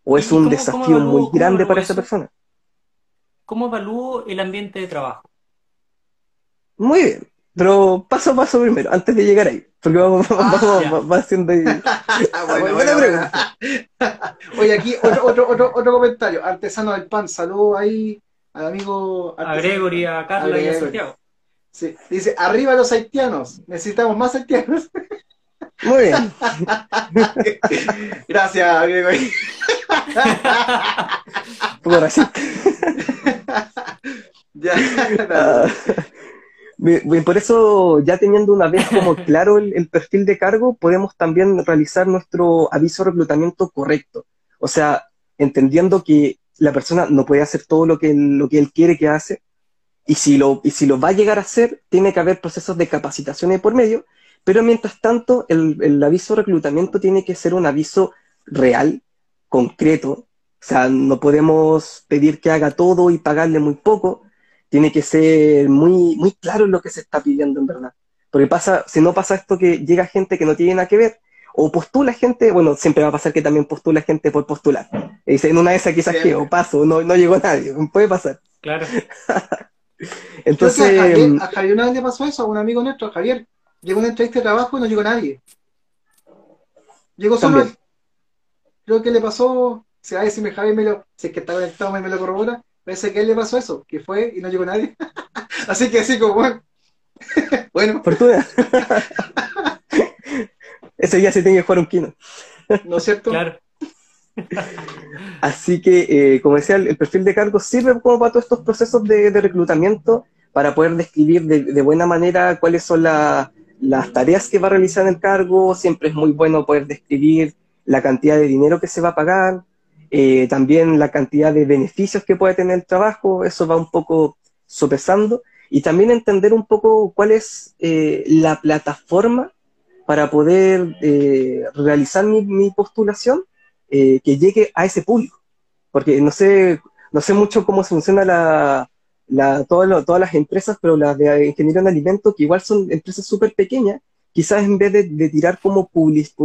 O es un desafío muy grande para esa persona. ¿Cómo evalúo el ambiente de trabajo? Muy bien, pero paso a paso primero, antes de llegar ahí. Porque vamos, ah, haciendo ahí. [laughs] bueno, buena pregunta. [laughs] Oye, aquí otro, otro, otro, otro comentario. Artesano del pan, saludo ahí al amigo. A Gregory, a Carla y a Santiago. Sí, dice, arriba los haitianos, necesitamos más haitianos. Muy bien. [laughs] Gracias, Gregory. Por así. [laughs] ya, uh, por eso, ya teniendo una vez como claro el, perfil de cargo, podemos también realizar nuestro aviso de reclutamiento correcto. O sea, entendiendo que la persona no puede hacer todo lo que, lo que él quiere que hace, y si, lo, y si lo va a llegar a hacer, tiene que haber procesos de capacitación por medio, pero mientras tanto, el, el aviso de reclutamiento tiene que ser un aviso real, concreto, o sea, no podemos pedir que haga todo y pagarle muy poco, tiene que ser muy, muy claro en lo que se está pidiendo en verdad. Porque pasa, si no pasa esto que llega gente que no tiene nada que ver, o postula gente, bueno, siempre va a pasar que también postula gente por postular. Y dice, en una de esas quizás que, o paso, no, no llegó nadie, puede pasar. Claro. [laughs] Entonces. A Javier, una vez le pasó eso a un amigo nuestro, Javier. Llegó una entrevista de trabajo y no llegó nadie. Llegó solo él. Creo que le pasó, si a ver si me lo, si es que está conectado me, me lo corrobora, parece que a él le pasó eso, que fue y no llegó nadie. [laughs] así que así como bueno. [laughs] bueno. Fortuna. [laughs] Ese día se tiene que jugar un kino. ¿No es cierto? Claro. Así que, eh, como decía, el, perfil de cargo sirve como para todos estos procesos de, reclutamiento para poder describir de, buena manera cuáles son las tareas que va a realizar el cargo. Siempre es muy bueno poder describir la cantidad de dinero que se va a pagar, eh, también la cantidad de beneficios que puede tener el trabajo. Eso va un poco sopesando. Y también entender un poco cuál es eh, la plataforma para poder realizar mi postulación eh, que llegue a ese público. Porque no sé, no sé mucho cómo funciona la, la, todas las empresas, pero las de ingeniería en alimentos, que igual son empresas súper pequeñas, quizás en vez de, tirar como,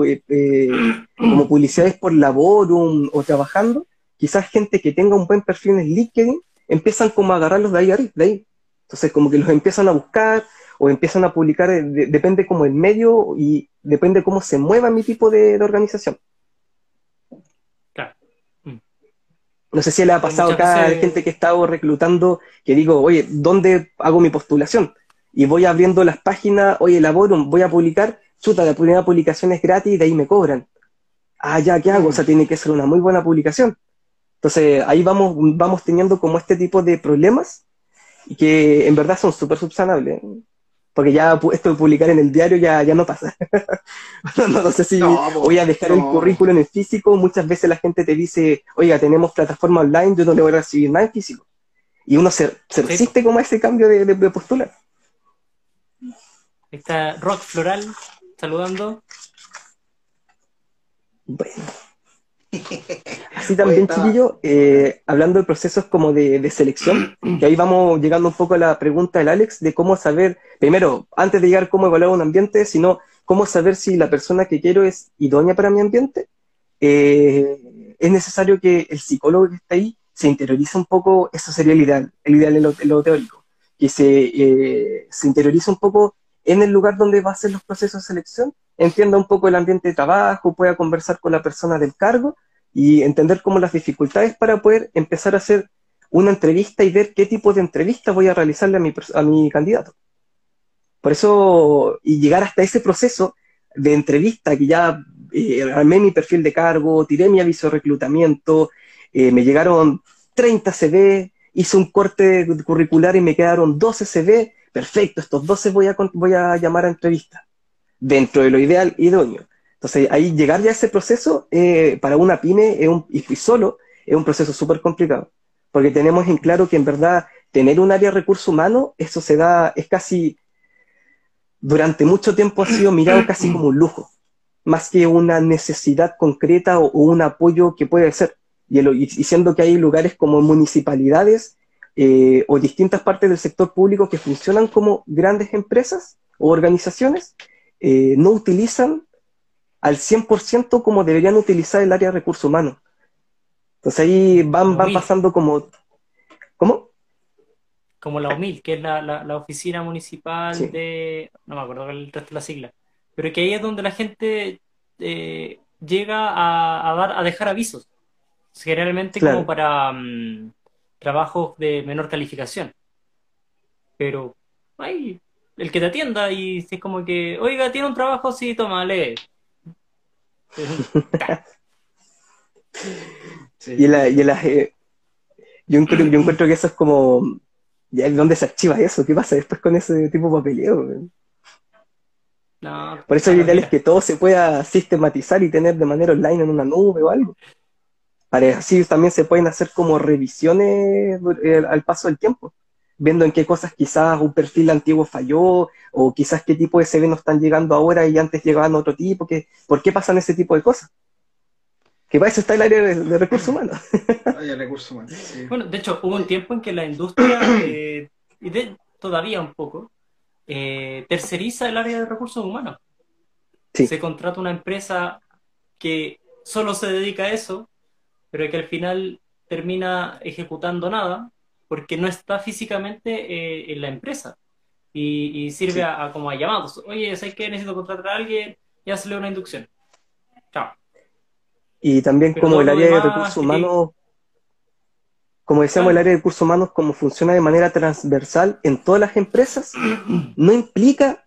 eh, eh, como publicidades por labor o trabajando, quizás gente que tenga un buen perfil en LinkedIn empiezan como a agarrarlos de ahí de ahí. Entonces como que los empiezan a buscar o empiezan a publicar, depende como el medio y depende cómo se mueva mi tipo de organización. No sé si le ha pasado acá a gente que ha estado reclutando, que digo, oye, ¿dónde hago mi postulación? Y voy abriendo las páginas, oye, elaboro, voy a publicar, chuta, la primera publicación es gratis, de ahí me cobran. Ah, ya, ¿qué hago? O sea, tiene que ser una muy buena publicación. Entonces, ahí vamos, vamos teniendo como este tipo de problemas y que en verdad son súper subsanables porque ya esto de publicar en el diario ya, ya no pasa. [laughs] no, sé si voy a dejar el currículum en físico, muchas veces la gente te dice, oiga, tenemos plataforma online, yo no le voy a recibir nada en físico. Y uno se, resiste como a ese cambio de, de, postura. Está Rock Floral saludando. Bueno. [laughs] Así también, chiquillo, eh, hablando de procesos como de, selección, que ahí vamos llegando un poco a la pregunta del Alex de cómo saber, primero, antes de llegar cómo evaluar un ambiente, sino cómo saber si la persona que quiero es idónea para mi ambiente. Eh, es necesario que el psicólogo que está ahí se interiorice un poco, eso sería el ideal, el ideal en lo, teórico, que se, eh, se interiorice un poco en el lugar donde va a ser los procesos de selección entienda un poco el ambiente de trabajo, pueda conversar con la persona del cargo y entender cómo las dificultades para poder empezar a hacer una entrevista y ver qué tipo de entrevista voy a realizarle a mi, a mi candidato. Por eso, y llegar hasta ese proceso de entrevista, que ya eh, armé mi perfil de cargo, tiré mi aviso de reclutamiento, eh, me llegaron 30 CV, hice un corte curricular y me quedaron 12 CV, perfecto, estos 12 voy a, voy a llamar a entrevista dentro de lo ideal idóneo. Entonces, ahí llegar ya a ese proceso eh, para una pyme es un, y solo es un proceso súper complicado, porque tenemos en claro que en verdad tener un área de recursos humanos, eso se da, es casi, durante mucho tiempo ha sido mirado casi como un lujo, más que una necesidad concreta o, un apoyo que puede ser. Y, y, siendo que hay lugares como municipalidades eh, o distintas partes del sector público que funcionan como grandes empresas, o organizaciones eh, no utilizan al 100% como deberían utilizar el área de recursos humanos. Entonces ahí van, van pasando como... ¿Cómo? Como la UMIL, que es la, la, oficina municipal de... No me acuerdo el resto de la sigla. Pero que ahí es donde la gente eh, llega a, a, dar, a dejar avisos. Generalmente como para mm, trabajos de menor calificación. Pero ahí, el que te atienda y es como que, oiga, tiene un trabajo, [laughs] sí, toma, lee. Y, la, y la, eh, yo, encuentro, yo encuentro que eso es como, ya, ¿dónde se archiva eso? ¿Qué pasa después con ese tipo de papeleo? Por eso lo ideal es que todo se pueda sistematizar y tener de manera online en una nube o algo. Así también se pueden hacer como revisiones eh, al paso del tiempo, viendo en qué cosas quizás un perfil antiguo falló, o quizás qué tipo de CV no están llegando ahora y antes llegaban otro tipo, que, ¿por qué pasan ese tipo de cosas? Que para eso está el área de, recursos humanos. De recursos humanos, [laughs] Bueno, de hecho, hubo un tiempo en que la industria, [coughs] eh, y de, todavía un poco, eh, terceriza el área de recursos humanos. Se contrata una empresa que solo se dedica a eso, pero que al final termina ejecutando nada porque no está físicamente eh, en la empresa y, sirve a, como a llamados. Oye, ¿sabes que necesito contratar a alguien? Ya se le una inducción. Chao. Y también como el área de recursos humanos como decíamos, el área de recursos humanos, como funciona de manera transversal en todas las empresas, [clears throat] no implica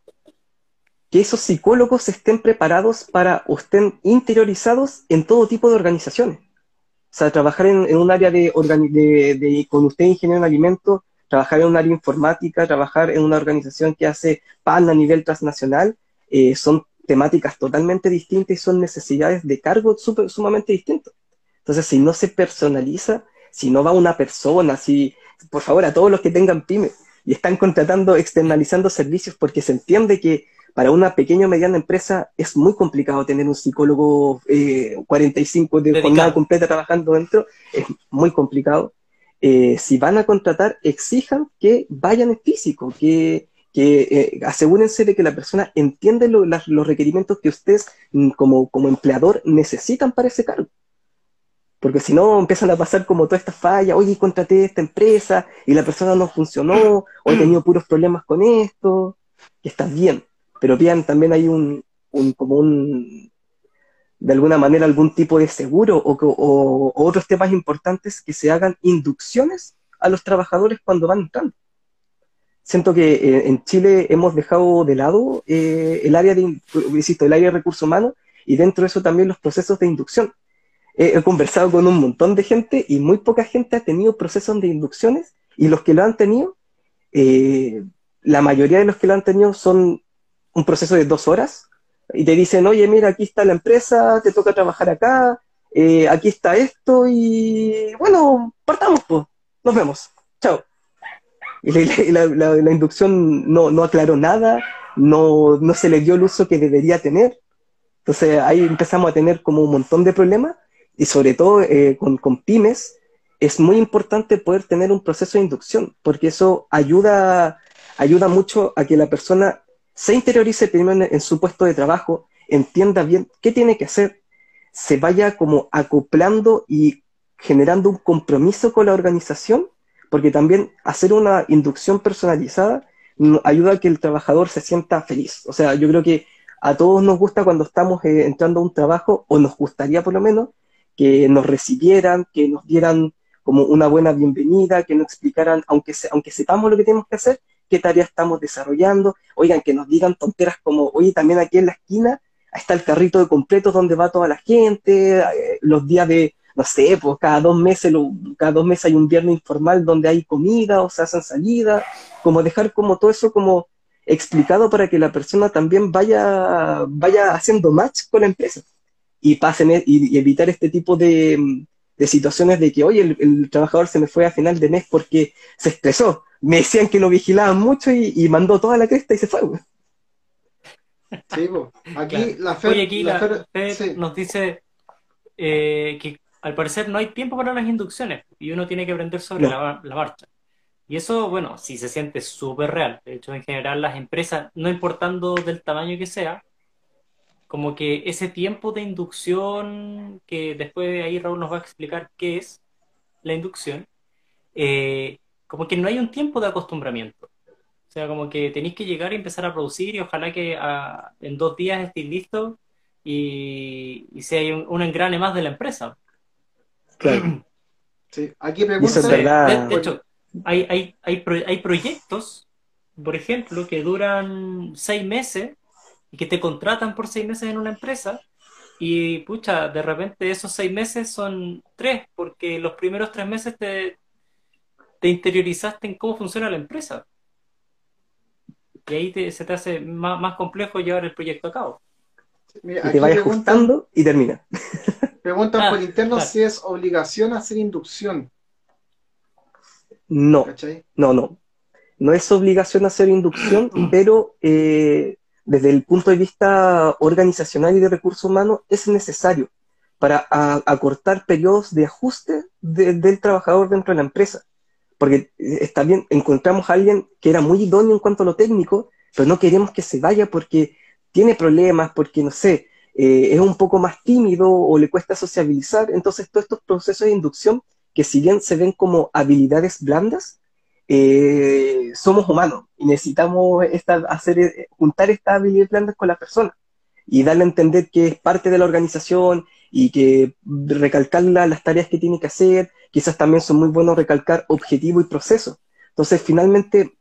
que esos psicólogos estén preparados para o estén interiorizados en todo tipo de organizaciones. O sea, trabajar en, un área de, de, con usted ingeniero en alimentos, trabajar en un área informática, trabajar en una organización que hace PAN a nivel transnacional, eh, son temáticas totalmente distintas y son necesidades de cargo sumamente distintas. Entonces, si no se personaliza, si no va una persona, si, por favor, a todos los que tengan pymes y están contratando, externalizando servicios, porque se entiende que para una pequeña o mediana empresa es muy complicado tener un psicólogo 45 eh, de jornada completa trabajando dentro, es muy complicado. Eh, si van a contratar, exijan que vayan en físico, que, eh, asegúrense de que la persona entiende los requerimientos que ustedes mm, como, como empleador necesitan para ese cargo. Porque si no, empiezan a pasar como toda esta falla, oye, contraté esta empresa y la persona no funcionó, o he tenido puros problemas con esto, que está bien. Pero bien, también hay un, como un, de alguna manera, algún tipo de seguro o, otros temas importantes que se hagan inducciones a los trabajadores cuando van entrando. Siento que eh, en Chile hemos dejado de lado eh, el área de, el área de recursos humanos y dentro de eso también los procesos de inducción he, conversado con un montón de gente y muy poca gente ha tenido procesos de inducciones y los que lo han tenido, eh, la mayoría de los que lo han tenido son un proceso de dos horas y te dicen, oye, mira, aquí está la empresa, te toca trabajar acá, eh, aquí está esto y bueno, partamos, pues, nos vemos, chao. Y la, inducción no, no, aclaró nada, no, no se le dio el uso que debería tener. Entonces ahí empezamos a tener como un montón de problemas y sobre todo eh, con, con, pymes, es muy importante poder tener un proceso de inducción, porque eso ayuda, ayuda mucho a que la persona se interiorice primero en, su puesto de trabajo, entienda bien qué tiene que hacer, se vaya como acoplando y generando un compromiso con la organización, porque también hacer una inducción personalizada ayuda a que el trabajador se sienta feliz. O sea, yo creo que a todos nos gusta cuando estamos eh, entrando a un trabajo, o nos gustaría por lo menos, que nos recibieran, que nos dieran como una buena bienvenida, que nos explicaran, aunque, aunque sepamos lo que tenemos que hacer, qué tareas estamos desarrollando, oigan, que nos digan tonteras como, oye, también aquí en la esquina está el carrito de completos donde va toda la gente, eh, los días de, no sé, pues cada dos meses, cada dos meses hay un viernes informal donde hay comida o se hacen salidas, como dejar como todo eso como explicado para que la persona también vaya, vaya haciendo match con la empresa y pasen e, y, evitar este tipo de, situaciones de que, oye, el, trabajador se me fue a final de mes porque se estresó. Me decían que lo vigilaban mucho y, mandó toda la cresta y se fue, Sí, aquí la Oye, aquí la, nos dice eh, que al parecer no hay tiempo para las inducciones y uno tiene que aprender sobre la, marcha. Y eso, bueno, sí se siente súper real. De hecho, en general las empresas, no importando del tamaño que sea, como que ese tiempo de inducción, que después ahí Raúl nos va a explicar qué es la inducción, eh, como que no hay un tiempo de acostumbramiento. O sea, como que tenéis que llegar y empezar a producir y ojalá que ah, en dos días estéis listos y, y sea un, un engrane más de la empresa. Claro. [clears throat] Sí, aquí Y eso es pregunta. verdad. De, de hecho, hay, hay, hay, pro- hay proyectos, por ejemplo, que duran seis meses y que te contratan por seis meses en una empresa y, pucha, de repente esos seis meses son tres, porque los primeros tres meses te, te interiorizaste en cómo funciona la empresa. Y ahí te- se te hace más, más complejo llevar el proyecto a cabo. Mira, Y te vayas ajustando y termina. [laughs] preguntan Ah, por interno claro. si es obligación hacer inducción. No, ¿Cachai? no, no. No es obligación hacer inducción, [clears throat] pero eh, desde el punto de vista organizacional y de recursos humanos es necesario para acortar periodos de ajuste de- del trabajador dentro de la empresa. Porque eh, está encontramos a alguien que era muy idóneo en cuanto a lo técnico, pero no queremos que se vaya porque tiene problemas, porque no sé, eh, es un poco más tímido o le cuesta sociabilizar. Entonces, todos estos procesos de inducción, que si bien se ven como habilidades blandas, eh, somos humanos y necesitamos esta, hacer, juntar estas habilidades blandas con la persona y darle a entender que es parte de la organización y que recalcar la- las tareas que tiene que hacer, quizás también son muy buenos recalcar objetivo y proceso. Entonces, finalmente,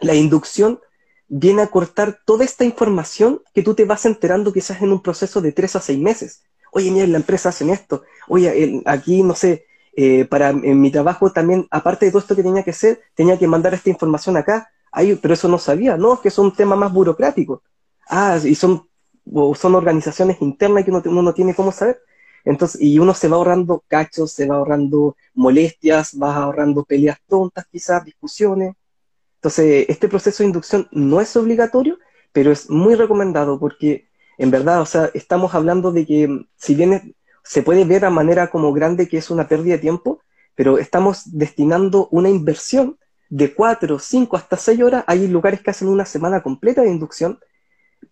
la inducción viene a cortar toda esta información que tú te vas enterando quizás en un proceso de tres a seis meses. Oye, mira, la empresa hacen esto. Oye, aquí, no sé, eh, para en mi trabajo también, aparte de todo esto que tenía que hacer, tenía que mandar esta información acá. Ay, pero eso no sabía. No, es que es un tema más burocrático. Ah, y son, o son organizaciones internas que uno, uno no tiene cómo saber. Entonces, y uno se va ahorrando cachos, se va ahorrando molestias, va ahorrando peleas tontas, quizás, discusiones. Entonces, este proceso de inducción no es obligatorio, pero es muy recomendado porque, en verdad, o sea, estamos hablando de que, si bien es- se puede ver a manera como grande que es una pérdida de tiempo, pero estamos destinando una inversión de cuatro, cinco, hasta seis horas. Hay lugares que hacen una semana completa de inducción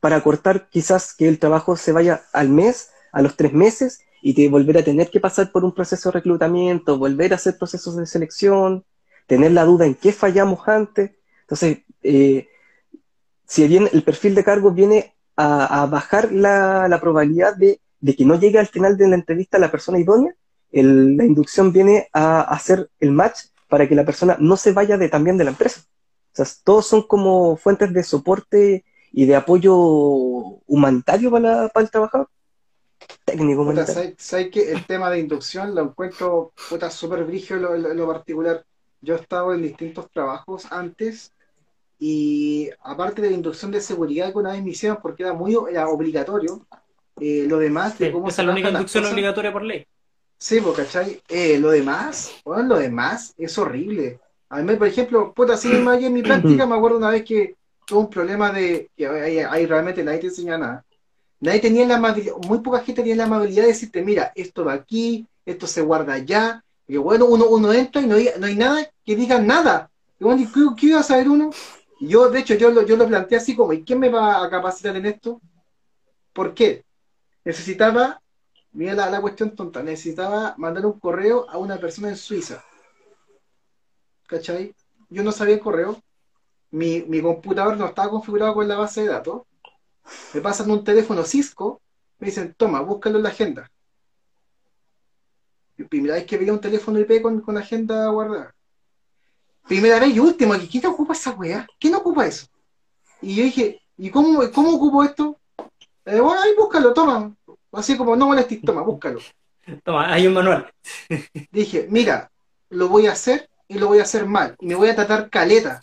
para cortar quizás que el trabajo se vaya al mes, a los tres meses, y te volver a tener que pasar por un proceso de reclutamiento, volver a hacer procesos de selección, tener la duda en qué fallamos antes. Entonces, eh, si bien el perfil de cargo viene a, bajar la, probabilidad de, que no llegue al final de la entrevista la persona idónea, la inducción viene a hacer el match para que la persona no se vaya de, también de la empresa. O sea, todos son como fuentes de soporte y de apoyo humanitario para, la- para el trabajador. Técnico Puta, humanitario. ¿sabes, sabes que el tema de inducción lo encuentro puta súper brígido en lo, en lo- particular? Yo he estado en distintos trabajos antes y aparte de la inducción de seguridad que una vez me hicieron porque era muy era obligatorio, eh, lo demás de Sí, cómo esa es la única inducción cosas- obligatoria por ley. Sí, pues, ¿cachai? Eh, lo demás, bueno, lo demás es horrible. A mí, por ejemplo, puta, así mismo aquí en mi [clears throat] práctica me acuerdo una vez que un problema de que ahí, realmente nadie te enseña nada. Nadie tenía la amabilidad, muy poca gente tenía la amabilidad de decirte, mira, esto va aquí, esto se guarda allá. Y bueno, uno, uno entra y no hay, no hay nada que diga nada. Y bueno, ¿y ¿qué, qué iba a saber uno? Y yo, de hecho, yo lo, yo lo planteé así como, ¿y quién me va a capacitar en esto? ¿Por qué? Necesitaba Mira la, la cuestión tonta. Necesitaba mandar un correo a una persona en Suiza. ¿Cachai? Yo no sabía el correo. Mi, mi computador no estaba configurado con la base de datos. Me pasan un teléfono Cisco. Me dicen, toma, búscalo en la agenda. Y primera vez que veía un teléfono IP con, con agenda guardada. Primera vez y última. ¿Quién ocupa esa weá? ¿Quién ocupa eso? Y yo dije, ¿y cómo, cómo ocupo esto? Eh, bueno, ahí búscalo, toma. Así como no molestes, toma, búscalo. Toma, hay un manual. Dije, mira, lo voy a hacer y lo voy a hacer mal. Y me voy a tratar caleta.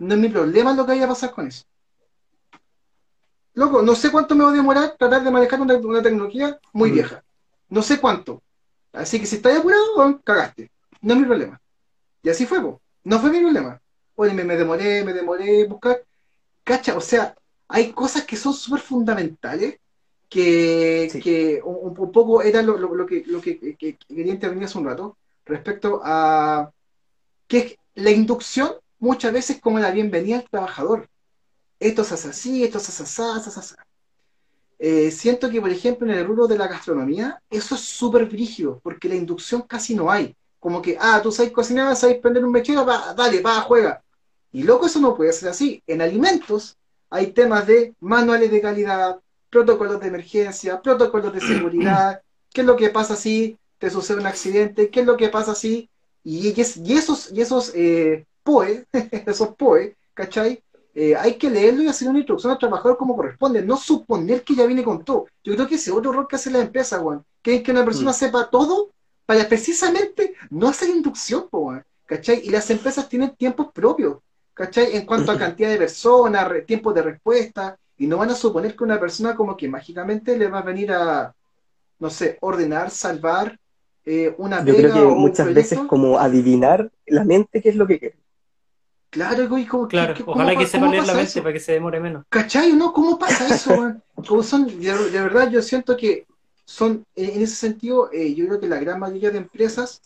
No es mi problema lo que vaya a pasar con eso. Loco, no sé cuánto me va a demorar tratar de manejar una, una tecnología muy Mm. vieja. No sé cuánto. Así que si estás apurado, cagaste. No es mi problema. Y así fue, po. No fue mi problema. Oye, me, me demoré, me demoré buscar. Cacha, o sea, hay cosas que son súper fundamentales que, Sí. que un, un poco era lo, lo- lo que, lo que, que- que quería intervenir hace un rato respecto a qué es la inducción muchas veces como la bienvenida al trabajador. Esto se hace así, esto se hace así, así. Eh, siento que, por ejemplo, en el rubro de la gastronomía, eso es súper brígido, porque la inducción casi no hay. Como que, ah, tú sabes cocinar, sabes prender un mechero, va, dale, va, juega. Y loco, eso no puede ser así. En alimentos hay temas de manuales de calidad, protocolos de emergencia, protocolos de seguridad, [clears throat] qué es lo que pasa si te sucede un accidente, qué es lo que pasa si... Y, y esos, y esos eh, POE, [laughs] esos POE, ¿cachai? Eh, hay que leerlo y hacer una introducción al trabajador como corresponde, no suponer que ya viene con todo. Yo creo que ese es otro error que hace la empresa, Juan, que es que una persona mm. sepa todo para precisamente no hacer inducción, ¿cachai? Y las empresas tienen tiempos propios, ¿cachai? En cuanto a [clears throat] cantidad de personas, tiempos de respuesta, y no van a suponer que una persona como que mágicamente le va a venir a, no sé, ordenar, salvar eh, una Yo creo que muchas veces como adivinar la mente qué es lo que quiere. Claro, güey, como claro, ojalá que sepa leer la mente para que se demore menos. ¿Cachai? ¿No? ¿Cómo pasa eso, [laughs] Como son, de, verdad, yo siento que son, en ese sentido, eh, yo creo que la gran mayoría de empresas,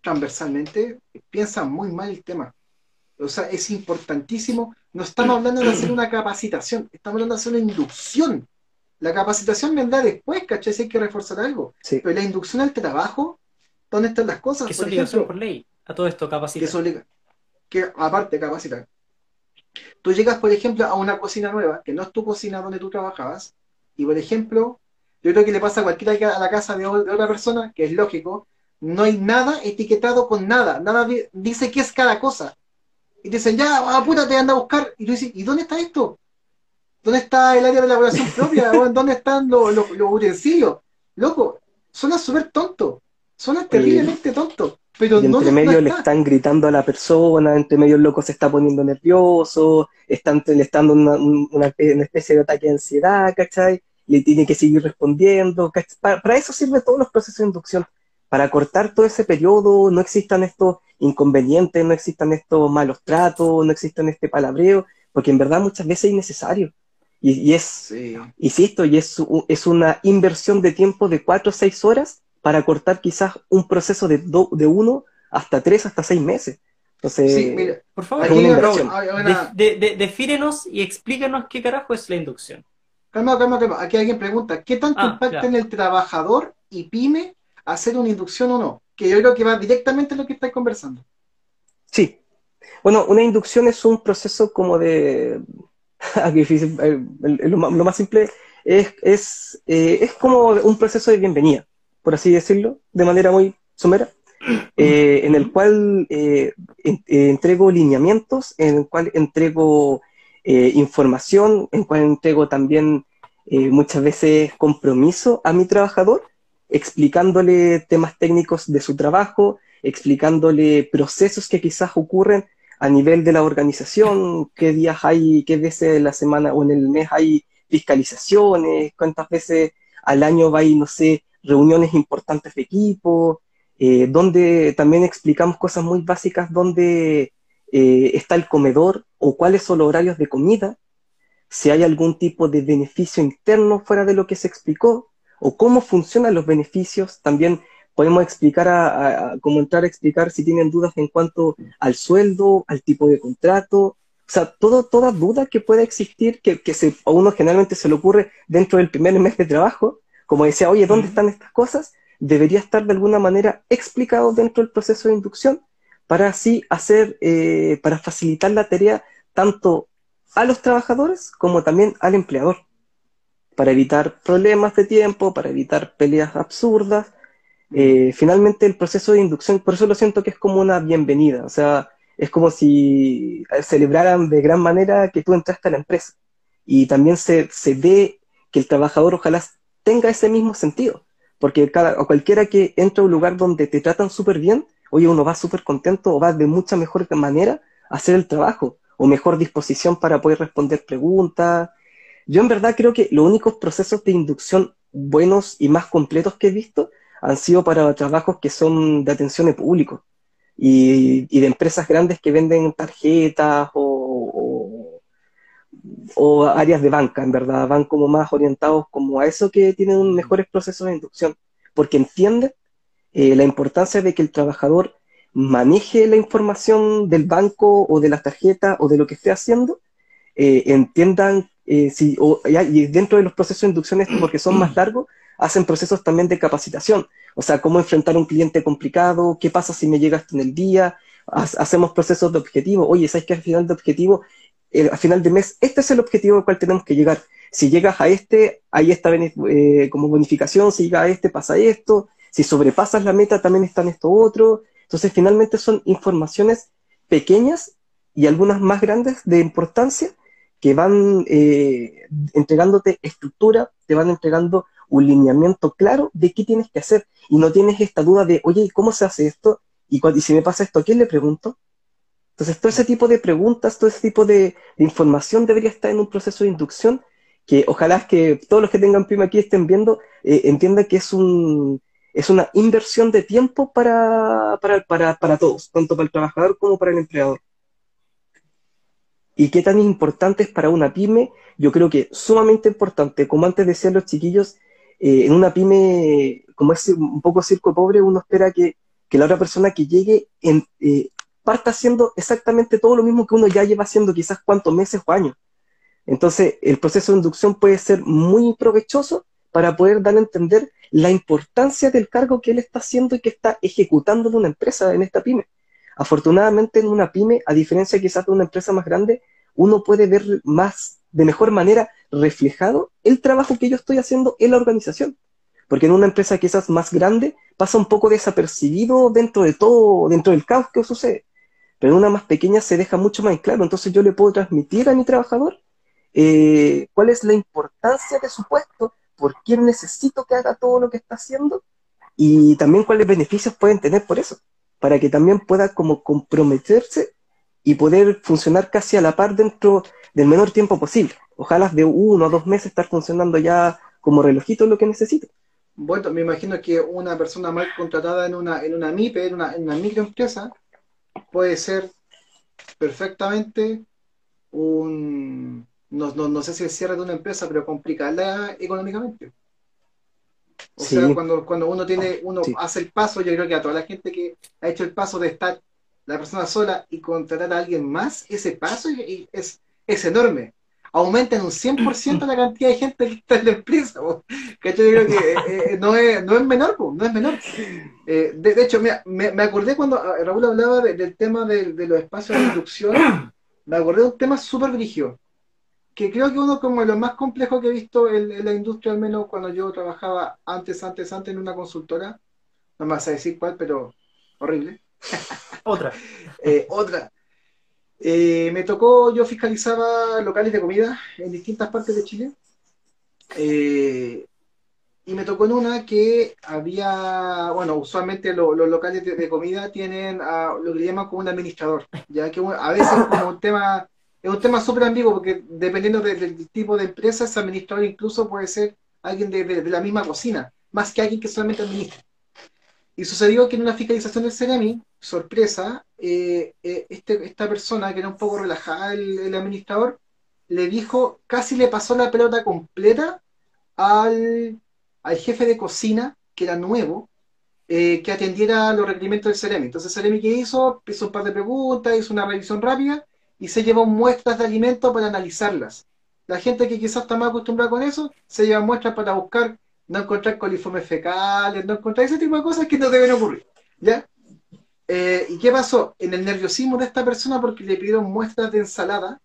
transversalmente, piensan muy mal el tema. O sea, es importantísimo. No estamos hablando de hacer una capacitación, estamos hablando de hacer una inducción. La capacitación vendrá después, ¿cachai? Si hay que reforzar algo. Pero la inducción al trabajo, ¿dónde están las cosas? Que es obligación por ley. A todo esto, capacitar que aparte capacitar. Tú llegas, por ejemplo, a una cocina nueva, que no es tu cocina donde tú trabajabas, y por ejemplo, yo creo que le pasa a cualquiera a la casa de, otra persona, que es lógico, no hay nada etiquetado con nada, nada dice qué es cada cosa. Y dicen, ya, apúrate, anda a buscar. Y tú dices, ¿y dónde está esto? ¿Dónde está el área de elaboración propia? [laughs] ¿Dónde están los, los, utensilios? Loco, suena súper tonto. Suena terriblemente tonto. Pero y entre medio le están gritando a la persona, entre medio el loco se está poniendo nervioso, están, le están dando una, especie de ataque de ansiedad, ¿cachai? Y tiene que seguir respondiendo. Para, para, eso sirven todos los procesos de inducción, para cortar todo ese periodo, no existan estos inconvenientes, no existan estos malos tratos, no existan este palabreo, porque en verdad muchas veces es innecesario. Y, y es, insisto, y es, es una inversión de tiempo de cuatro o seis horas para cortar quizás un proceso de, de uno hasta tres, hasta seis meses. Entonces, sí, mira, por favor, defínenos y explícanos qué carajo es la inducción. Calma, calma, calma. Aquí alguien pregunta, ¿qué tanto ah, impacta en el trabajador y pyme hacer una inducción o no? Que yo creo que va directamente a lo que estáis conversando. Sí. Bueno, una inducción es un proceso como de... [laughs] difícil, lo, más simple es, es, eh, es como un proceso de bienvenida por así decirlo, de manera muy somera, [clears throat] eh, en el cual eh, eh, entrego lineamientos, en el cual entrego información, en el cual entrego también muchas veces compromiso a mi trabajador, explicándole temas técnicos de su trabajo, explicándole procesos que quizás ocurren a nivel de la organización, qué días hay, qué veces de la semana o en el mes hay fiscalizaciones, cuántas veces al año va y, no sé, reuniones importantes de equipo, eh, donde también explicamos cosas muy básicas, donde eh, está el comedor o cuáles son los horarios de comida, si hay algún tipo de beneficio interno fuera de lo que se explicó, o cómo funcionan los beneficios. También podemos explicar, a, cómo entrar a explicar si tienen dudas en cuanto al sueldo, al tipo de contrato, o sea, todo, toda duda que pueda existir, que, que a uno generalmente se le ocurre dentro del primer mes de trabajo, como decía, oye, ¿dónde están estas cosas? Debería estar de alguna manera explicado dentro del proceso de inducción para así hacer, eh, para facilitar la tarea tanto a los trabajadores como también al empleador, para evitar problemas de tiempo, para evitar peleas absurdas. Eh, finalmente el proceso de inducción, por eso lo siento que es como una bienvenida, o sea, es como si celebraran de gran manera que tú entraste a la empresa. Y también se, se ve que el trabajador ojalá tenga ese mismo sentido. Porque cada, o cualquiera que entra a un lugar donde te tratan súper bien, oye, uno va súper contento o va de mucha mejor manera a hacer el trabajo, o mejor disposición para poder responder preguntas. Yo en verdad creo que los únicos procesos de inducción buenos y más completos que he visto han sido para trabajos que son de atención al público y, y de empresas grandes que venden tarjetas o o áreas de banca, en verdad, van como más orientados como a eso que tienen un mejores procesos de inducción, porque entienden eh, la importancia de que el trabajador maneje la información del banco o de las tarjetas o de lo que esté haciendo, eh, entiendan eh, si, y dentro de los procesos de inducción, porque son más largos, hacen procesos también de capacitación. O sea, cómo enfrentar a un cliente complicado, qué pasa si me llega hasta en el día, hacemos procesos de objetivo. Oye, ¿sabes que al final de objetivo, eh, al final de mes, este es el objetivo al cual tenemos que llegar? Si llegas a este, ahí está eh, como bonificación, si llegas a este, pasa esto, si sobrepasas la meta, también está en esto otro. Entonces, finalmente son informaciones pequeñas y algunas más grandes de importancia que van eh, entregándote estructura, te van entregando un lineamiento claro de qué tienes que hacer y no tienes esta duda de, oye, ¿cómo se hace esto? Y, si me pasa esto, ¿a quién le pregunto? Entonces, todo ese tipo de preguntas, todo ese tipo de, información debería estar en un proceso de inducción que ojalá que todos los que tengan prima aquí estén viendo, eh, entiendan que es, un, es una inversión de tiempo para, para, para, para todos, tanto para el trabajador como para el empleador. ¿Y qué tan importante es para una pyme? Yo creo que sumamente importante. Como antes decían los chiquillos, eh, en una pyme, como es un poco circo pobre, uno espera que, la otra persona que llegue en, eh, parta haciendo exactamente todo lo mismo que uno ya lleva haciendo quizás cuántos meses o años. Entonces, el proceso de inducción puede ser muy provechoso para poder dar a entender la importancia del cargo que él está haciendo y que está ejecutando en una empresa, en esta pyme. Afortunadamente, en una pyme, a diferencia quizás de una empresa más grande, uno puede ver más, de mejor manera, reflejado el trabajo que yo estoy haciendo en la organización. Porque en una empresa quizás más grande pasa un poco desapercibido dentro de todo, dentro del caos que sucede. Pero en una más pequeña se deja mucho más claro. Entonces yo le puedo transmitir a mi trabajador eh, cuál es la importancia de su puesto, por qué necesito que haga todo lo que está haciendo y también cuáles beneficios pueden tener por eso, para que también pueda como comprometerse y poder funcionar casi a la par dentro del menor tiempo posible. Ojalá de uno o dos meses estar funcionando ya como relojito lo que necesito. Bueno, me imagino que una persona mal contratada en una, en una MIPE, en una microempresa, puede ser perfectamente un, no, no, sé si el cierre de una empresa, pero complicarla económicamente. O sea, cuando, cuando uno tiene, uno hace el paso, yo creo que a toda la gente que ha hecho el paso de estar la persona sola y contratar a alguien más, ese paso es, es enorme. Aumenta en un 100% la cantidad de gente que está en la empresa. Que yo creo que eh, eh, no, es, no es menor, no es menor. Eh, de, hecho, me, me, acordé cuando Raúl hablaba del tema de, los espacios de inducción, me acordé de un tema súper brígido, que creo que uno como de los más complejos que he visto en, la industria, al menos cuando yo trabajaba antes, antes, antes en una consultora, no me vas a decir cuál, pero horrible. Otra. [laughs] Eh, otra. Eh, me tocó, yo fiscalizaba locales de comida en distintas partes de Chile. Eh, y me tocó en una que había, bueno, usualmente los locales de, comida tienen a, lo que le llaman como un administrador, ya que a veces es como un tema, es un tema súper ambiguo porque dependiendo del tipo de empresa, ese administrador incluso puede ser alguien de, de, la misma cocina, más que alguien que solamente administra. Y sucedió que en una fiscalización del Ceremi, sorpresa, eh, eh, este, esta persona, que era un poco relajada, el, administrador, le dijo, casi le pasó la pelota completa al, jefe de cocina, que era nuevo, eh, que atendiera los requerimientos del Ceremi. Entonces, Ceremi, ¿qué hizo? Hizo un par de preguntas, hizo una revisión rápida y se llevó muestras de alimentos para analizarlas. La gente que quizás está más acostumbrada con eso, se lleva muestras para buscar no encontrar coliformes fecales, no encontrar ese tipo de cosas que no deben ocurrir. ¿Ya? Eh, ¿Y qué pasó? En el nerviosismo de esta persona, porque le pidieron muestras de ensalada,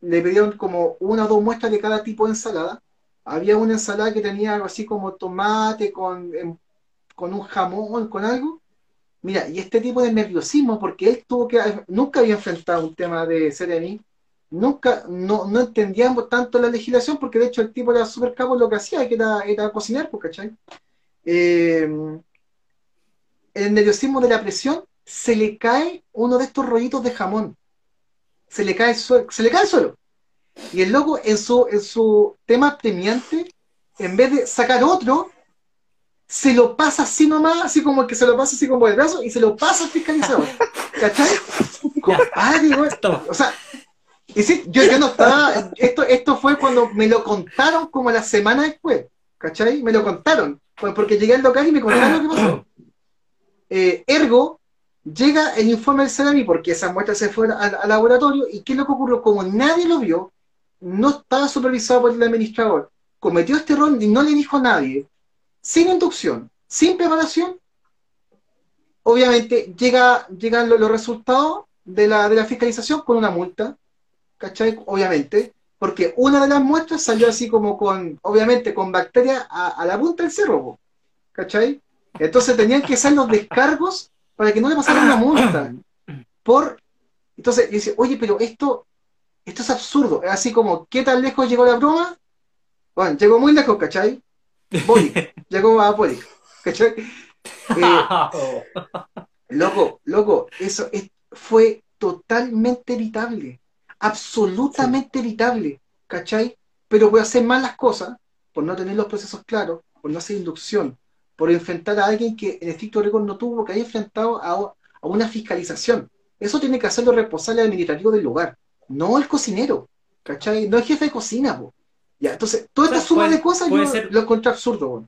le pidieron como una o dos muestras de cada tipo de ensalada. Había una ensalada que tenía algo así como tomate con, con un jamón, con algo. Mira, y este tipo de nerviosismo, porque él tuvo que, nunca había enfrentado un tema de Sereni, nunca, no, no entendíamos tanto la legislación, porque de hecho el tipo era súper cabo lo que hacía, que era, era cocinar, pues, ¿cachai? Eh, el nerviosismo de la presión, se le cae uno de estos rollitos de jamón. Se le cae, se le cae el suelo. Y el loco, en su, en su tema premiante, en vez de sacar otro, se lo pasa así nomás, así como que se lo pasa así como el brazo y se lo pasa al fiscalizador. [laughs] ¿Cachai? o sea, y sí, yo, yo no estaba, esto, esto fue cuando me lo contaron como la semana después, ¿cachai? Me lo contaron, pues porque llegué al local y me contaron lo que pasó. Eh, ergo, Llega el informe del CEDAMI porque esa muestra se fue al, al laboratorio y ¿qué es lo que ocurrió? Como nadie lo vio, no estaba supervisado por el administrador, cometió este error y no le dijo a nadie, sin inducción, sin preparación, obviamente llega, llegan los, los resultados de la, de la fiscalización con una multa, ¿cachai? Obviamente, porque una de las muestras salió así como con, obviamente, con bacterias a, a la punta del cerro, ¿cachai? Entonces tenían que hacer los descargos para que no le pasara una multa. Por, entonces dice, oye, pero esto, esto es absurdo. Es así como, ¿qué tan lejos llegó la broma? Bueno, llegó muy lejos, ¿cachai? Bolic, [laughs] llegó a Bolic, ¿cachai? [laughs] Eh, loco, loco, eso es- fue totalmente evitable, absolutamente evitable, ¿cachai? Pero voy a hacer mal las cosas por no tener los procesos claros, por no hacer inducción, por enfrentar a alguien que en estricto rigor no tuvo que haber enfrentado a, a una fiscalización. Eso tiene que hacerlo el responsable administrativo del lugar, no el cocinero, ¿cachai? No el jefe de cocina, po. Ya, entonces, toda esta O sea, suma puede- de cosas yo ser- lo encontré absurdo,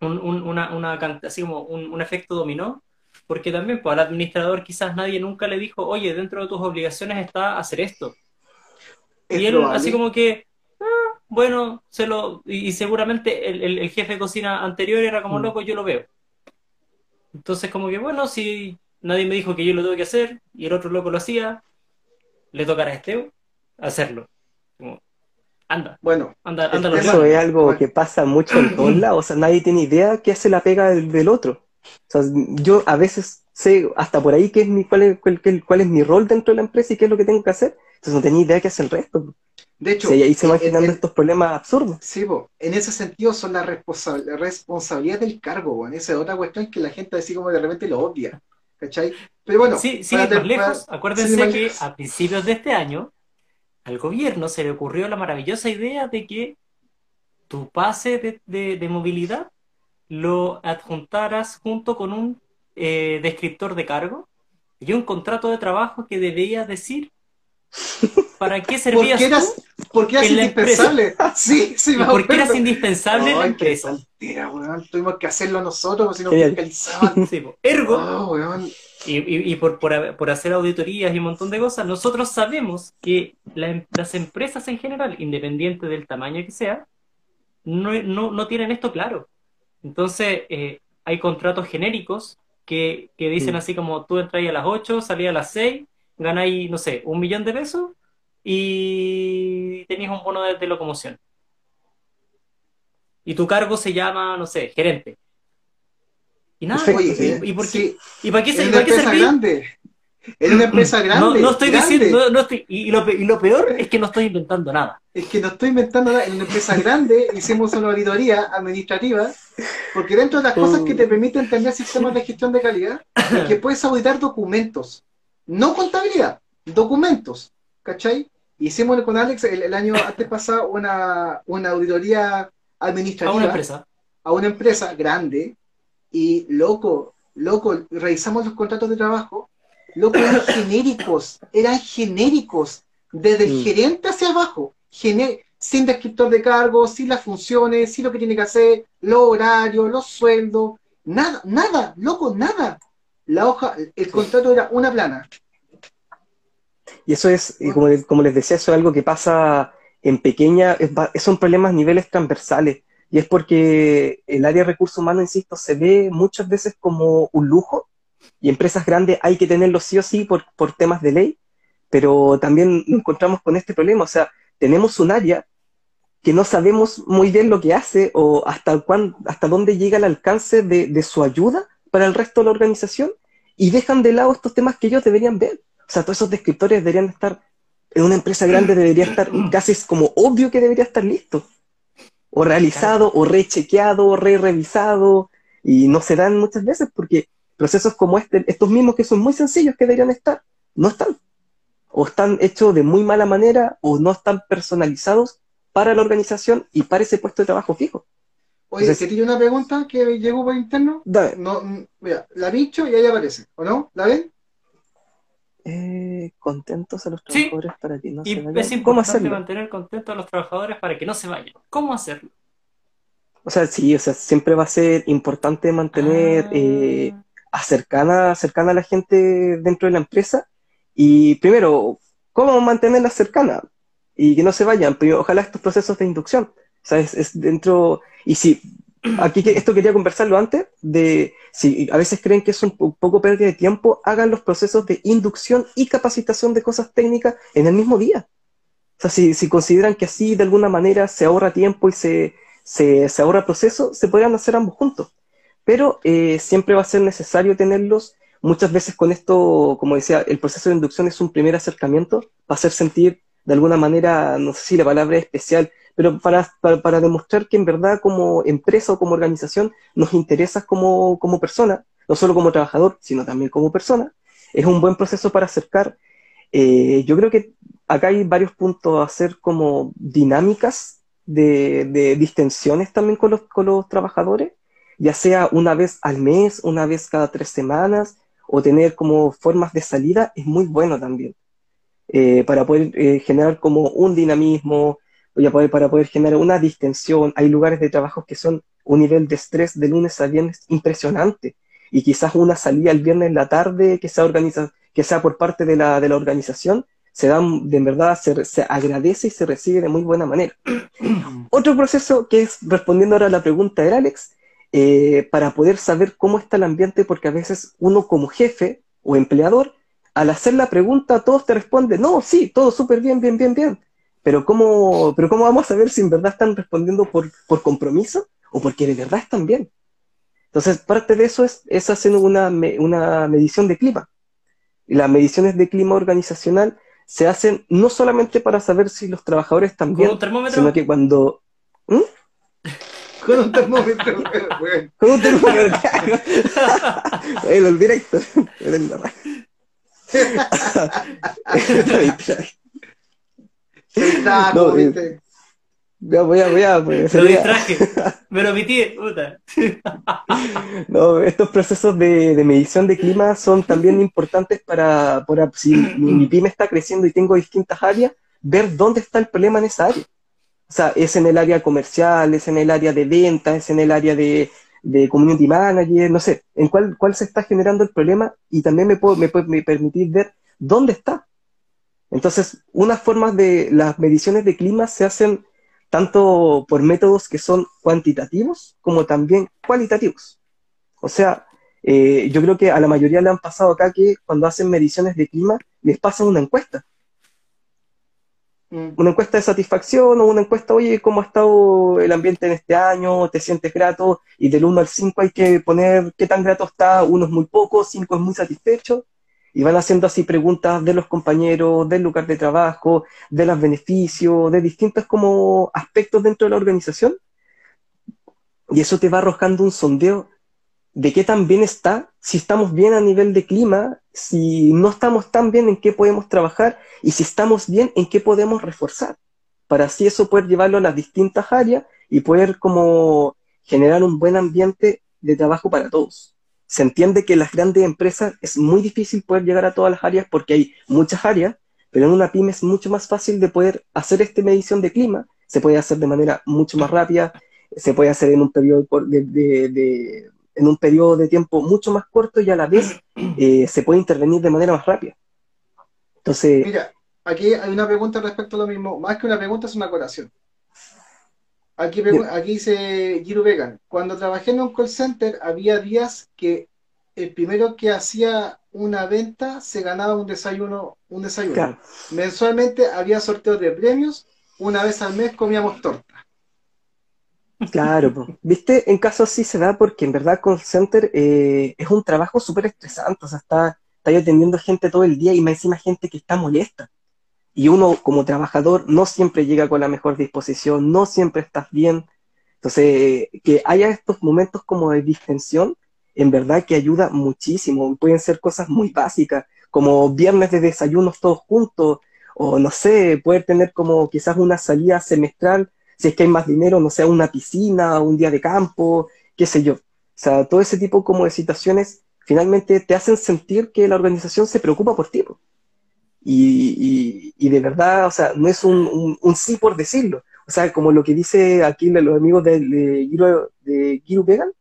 un, un- una, así como un, un efecto dominó, porque también pues, al administrador quizás nadie nunca le dijo, oye, dentro de tus obligaciones está hacer esto. Es y él probable. así como que, "Ah, bueno, se lo, y, y seguramente el, el- el jefe de cocina anterior era como Mm. loco, yo lo veo. Entonces como que, bueno, si nadie me dijo que yo lo tengo que hacer y el otro loco lo hacía, le tocará a este hacerlo. Como, anda, Bueno, anda, El anda Eso es algo Bueno. que pasa mucho en todos lados. O sea, nadie tiene idea qué hace la pega del, del otro. O sea, yo a veces sé hasta por ahí qué es mi, cuál, es, cuál, qué- cuál es mi rol dentro de la empresa y qué es lo que tengo que hacer. Entonces no tenía idea qué hace el resto. de hecho, Sí, ahí se van en- generando en- estos problemas absurdos. Sí, po. en ese sentido son la responsa- la responsabilidad del cargo, weón. Esa es otra cuestión que la gente así como de repente lo odia. ¿Cachai? Pero bueno, Sí, sí, más lejos. para- Acuérdense sí, más que lejos. a principios de este año al gobierno se le ocurrió la maravillosa idea de que tu pase de, de- de movilidad lo adjuntaras junto con un eh, descriptor de cargo y un contrato de trabajo que debía decir [laughs] para qué servías porque eras, tú porque eras en indispensable. [laughs] Sí, sí, y me por qué eras indispensable en la empresa. tontera, weón. Tuvimos que hacerlo nosotros, porque si nos Genial. fiscalizaban. Sí. Ergo, Oh, weón. Y, y- y por, por, por hacer auditorías y un montón de cosas, nosotros sabemos que la em- las empresas en general, independiente del tamaño que sea, no, no, no tienen esto claro. Entonces, eh, hay contratos genéricos que, que dicen así como tú entras a las 8, salías a las 6, ganáis, no sé, un millón de pesos y tenéis un bono de, de locomoción. Y tu cargo se llama, no sé, gerente. Y nada, Perfecto, ¿y- Oye, y, por qué, sí, ¿y para qué, se- para qué serví? grande. En una empresa grande. no estoy grande. diciendo, no, no estoy, y, lo, y lo peor es que no estoy inventando nada. Es que no estoy inventando nada. En una empresa grande hicimos una auditoría administrativa, porque dentro de las cosas que te permiten tener sistemas de gestión de calidad, es que puedes auditar documentos. No contabilidad, documentos. ¿Cachai? Hicimos con Alex el, el año antes pasado una, una auditoría A administrativa una empresa. a una empresa grande y loco, loco, revisamos los contratos de trabajo, loco, eran genéricos, eran genéricos, desde el Mm. gerente hacia abajo, sin descriptor de cargos, sin las funciones, sin lo que tiene que hacer, los horarios, los sueldos, nada, nada, loco, nada. La hoja, el contrato era una plana. Y eso es, y como, como les decía, eso es algo que pasa en pequeña, es son problemas a niveles transversales. Y es porque el área de recursos humanos, insisto, se ve muchas veces como un lujo y empresas grandes hay que tenerlo sí o sí por, por temas de ley, pero también nos encontramos con este problema. O sea, tenemos un área que no sabemos muy bien lo que hace o hasta, cuán, hasta dónde llega el alcance de, de su ayuda para el resto de la organización y dejan de lado estos temas que ellos deberían ver. O sea, todos esos descriptores deberían estar, en una empresa grande debería estar, casi es como obvio que debería estar listo. O realizado, o rechequeado, o re-revisado, y no se dan muchas veces porque procesos como este, estos mismos que son muy sencillos que deberían estar, no están. O están hechos de muy mala manera, o no están personalizados para la organización y para ese puesto de trabajo fijo. Oye, Entonces- ¿te tiene una pregunta que llegó por interno? Da- No, mira, la bicho y ahí aparece, ¿o no? ¿La ven? eh, contentos a los Sí. trabajadores para que no Y se vayan. es ¿Cómo importante hacerlo? mantener contentos a los trabajadores para que no se vayan. ¿Cómo hacerlo? O sea, sí, o sea, siempre va a ser importante mantener Ah, eh, cercana, cercana a la gente dentro de la empresa. Y primero, ¿cómo mantenerla cercana? Y que no se vayan, pero ojalá estos procesos de inducción. O sea, es, dentro, y si, aquí esto quería conversarlo antes, de si a veces creen que es un poco pérdida de tiempo, hagan los procesos de inducción y capacitación de cosas técnicas en el mismo día. O sea, si, si consideran que así de alguna manera se ahorra tiempo y se, se, se ahorra proceso, se podrían hacer ambos juntos. Pero eh, siempre va a ser necesario tenerlos. Muchas veces con esto, como decía, el proceso de inducción es un primer acercamiento para hacer sentir de alguna manera, no sé si la palabra es especial, pero para, para, demostrar que en verdad como empresa o como organización nos interesas como, como persona, no solo como trabajador, sino también como persona, es un buen proceso para acercar. Eh, yo creo que acá hay varios puntos a hacer como dinámicas de, de distensiones también con los, con los trabajadores, ya sea una vez al mes, una vez cada tres semanas, o tener como formas de salida, es muy bueno también. Eh, para poder eh, generar como un dinamismo, ya poder, para poder generar una distensión. Hay lugares de trabajo que son un nivel de estrés de lunes a viernes impresionante. Y quizás una salida el viernes en la tarde que sea, organiza, que sea por parte de la, de la organización se da, de verdad, se, se, agradece y se recibe de muy buena manera. [clears throat] Otro proceso que es, respondiendo ahora a la pregunta de Alex, eh, para poder saber cómo está el ambiente, porque a veces uno como jefe o empleador, al hacer la pregunta, todos te responden, no, sí, todo súper bien, bien, bien, bien. Pero ¿cómo, pero ¿cómo vamos a saber si en verdad están respondiendo por, por compromiso o porque de verdad están bien? Entonces, parte de eso es, es hacer una, una medición de clima. Y las mediciones de clima organizacional se hacen no solamente para saber si los trabajadores están bien, sino que cuando... ¿Mm? Con un termómetro, [laughs] Con un termómetro. [laughs] el directo. [laughs] no, eh, voy a, voy a, pues, lo distraje, me lo omití, puta. no, estos procesos de, de, medición de clima son también importantes para, para si mi, [clears throat] pyme está creciendo y tengo distintas áreas, ver dónde está el problema en esa área. O sea, es en el área comercial, es en el área de venta, es en el área de, de community manager, no sé, en cuál, cuál se está generando el problema y también me puedo, me permitir ver dónde está. Entonces, unas formas de las mediciones de clima se hacen tanto por métodos que son cuantitativos como también cualitativos. O sea, eh, yo creo que a la mayoría le han pasado acá que cuando hacen mediciones de clima les pasa una encuesta. Mm. Una encuesta de satisfacción o una encuesta, oye, ¿cómo ha estado el ambiente en este año? ¿Te sientes grato? Y del 1 al 5 hay que poner qué tan grato está. Uno es muy poco, 5 es muy satisfecho y van haciendo así preguntas de los compañeros, del lugar de trabajo, de los beneficios, de distintos como aspectos dentro de la organización. Y eso te va arrojando un sondeo de qué tan bien está, si estamos bien a nivel de clima, si no estamos tan bien, en qué podemos trabajar y si estamos bien, en qué podemos reforzar. Para así eso poder llevarlo a las distintas áreas y poder como generar un buen ambiente de trabajo para todos se entiende que las grandes empresas es muy difícil poder llegar a todas las áreas porque hay muchas áreas, pero en una pyme es mucho más fácil de poder hacer esta medición de clima, se puede hacer de manera mucho más rápida, se puede hacer en un periodo de, en un periodo de tiempo mucho más corto y a la vez [clears throat] eh, se puede intervenir de manera más rápida. Entonces... Mira, aquí hay una pregunta respecto a lo mismo, más que una pregunta es una coración. Aquí, aquí dice Giro Vegan. Cuando trabajé en un call center, había días que el primero que hacía una venta se ganaba un desayuno. Un desayuno. Mensualmente había sorteos de premios. Una vez al mes comíamos torta. Claro, viste, en caso así se da porque en verdad call center eh, es un trabajo súper estresante, o sea, está, está atendiendo gente todo el día y más encima gente que está molesta y uno como trabajador no siempre llega con la mejor disposición, no siempre estás bien. Entonces, que haya estos momentos como de distensión, en verdad que ayuda muchísimo. Pueden ser cosas muy básicas, como viernes de desayunos todos juntos, o no sé, poder tener como quizás una salida semestral, si es que hay más dinero, no sé, una piscina, un día de campo, qué sé yo. O sea, todo ese tipo como de situaciones finalmente te hacen sentir que la organización se preocupa por ti. Y, y, de verdad, o sea, no es un, un, sí por decirlo. O sea, como lo que dice aquí los amigos de, de, Giro, de Vegan,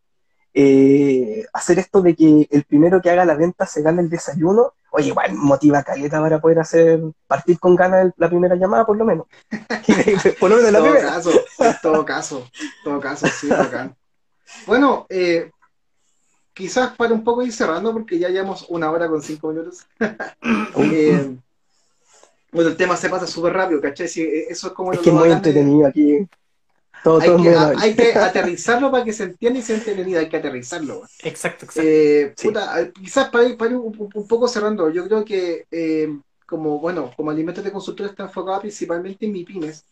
eh, hacer esto de que el primero que haga la venta se gane el desayuno, oye, igual motiva a caleta para poder hacer, partir con ganas la primera llamada, por lo menos. [laughs] por lo menos la todo primera. Caso, en todo caso, todo caso, sí, bacán. Bueno, eh, quizás para un poco ir cerrando, porque ya llevamos una hora con cinco minutos. [laughs] Eh, bueno, el tema se pasa súper rápido, ¿cachai? eso es como... Es que es muy entretenido aquí hay, que, [laughs] aterrizarlo para que se entienda y se entienda Hay que aterrizarlo. Exacto, exacto. Eh, quizás para ir, un, poco cerrando, yo creo que eh, como bueno, como alimentos de consultor está enfocado principalmente en MIPIMES.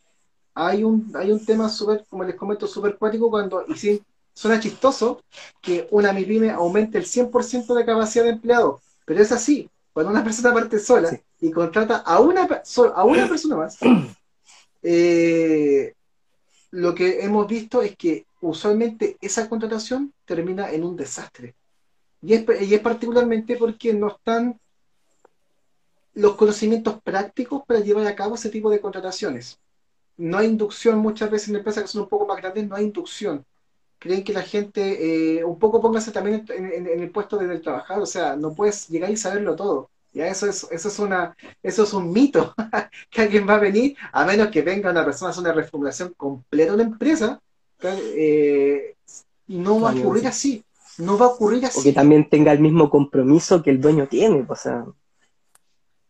Hay un, hay un tema súper, como les comento, súper cuático cuando, y sí, suena chistoso, que una MIPYME aumente el 100% de capacidad de empleado. Pero es así. Cuando una persona parte sola y contrata a una, a una persona más, [clears throat] eh, lo que hemos visto es que usualmente esa contratación termina en un desastre. Y es, y es particularmente porque no están los conocimientos prácticos para llevar a cabo ese tipo de contrataciones. No hay inducción muchas veces en empresas que son un poco más grandes, no hay inducción. Creen que la gente, eh, un poco póngase también en, el puesto del trabajador, o sea, no puedes llegar y saberlo todo. Ya eso es, eso es una, eso es un mito [laughs] que alguien va a venir, a menos que venga una persona a hacer una reformulación completa de una empresa, eh, no va a ocurrir así. No va a ocurrir así. O que también tenga el mismo compromiso que el dueño tiene, o sea.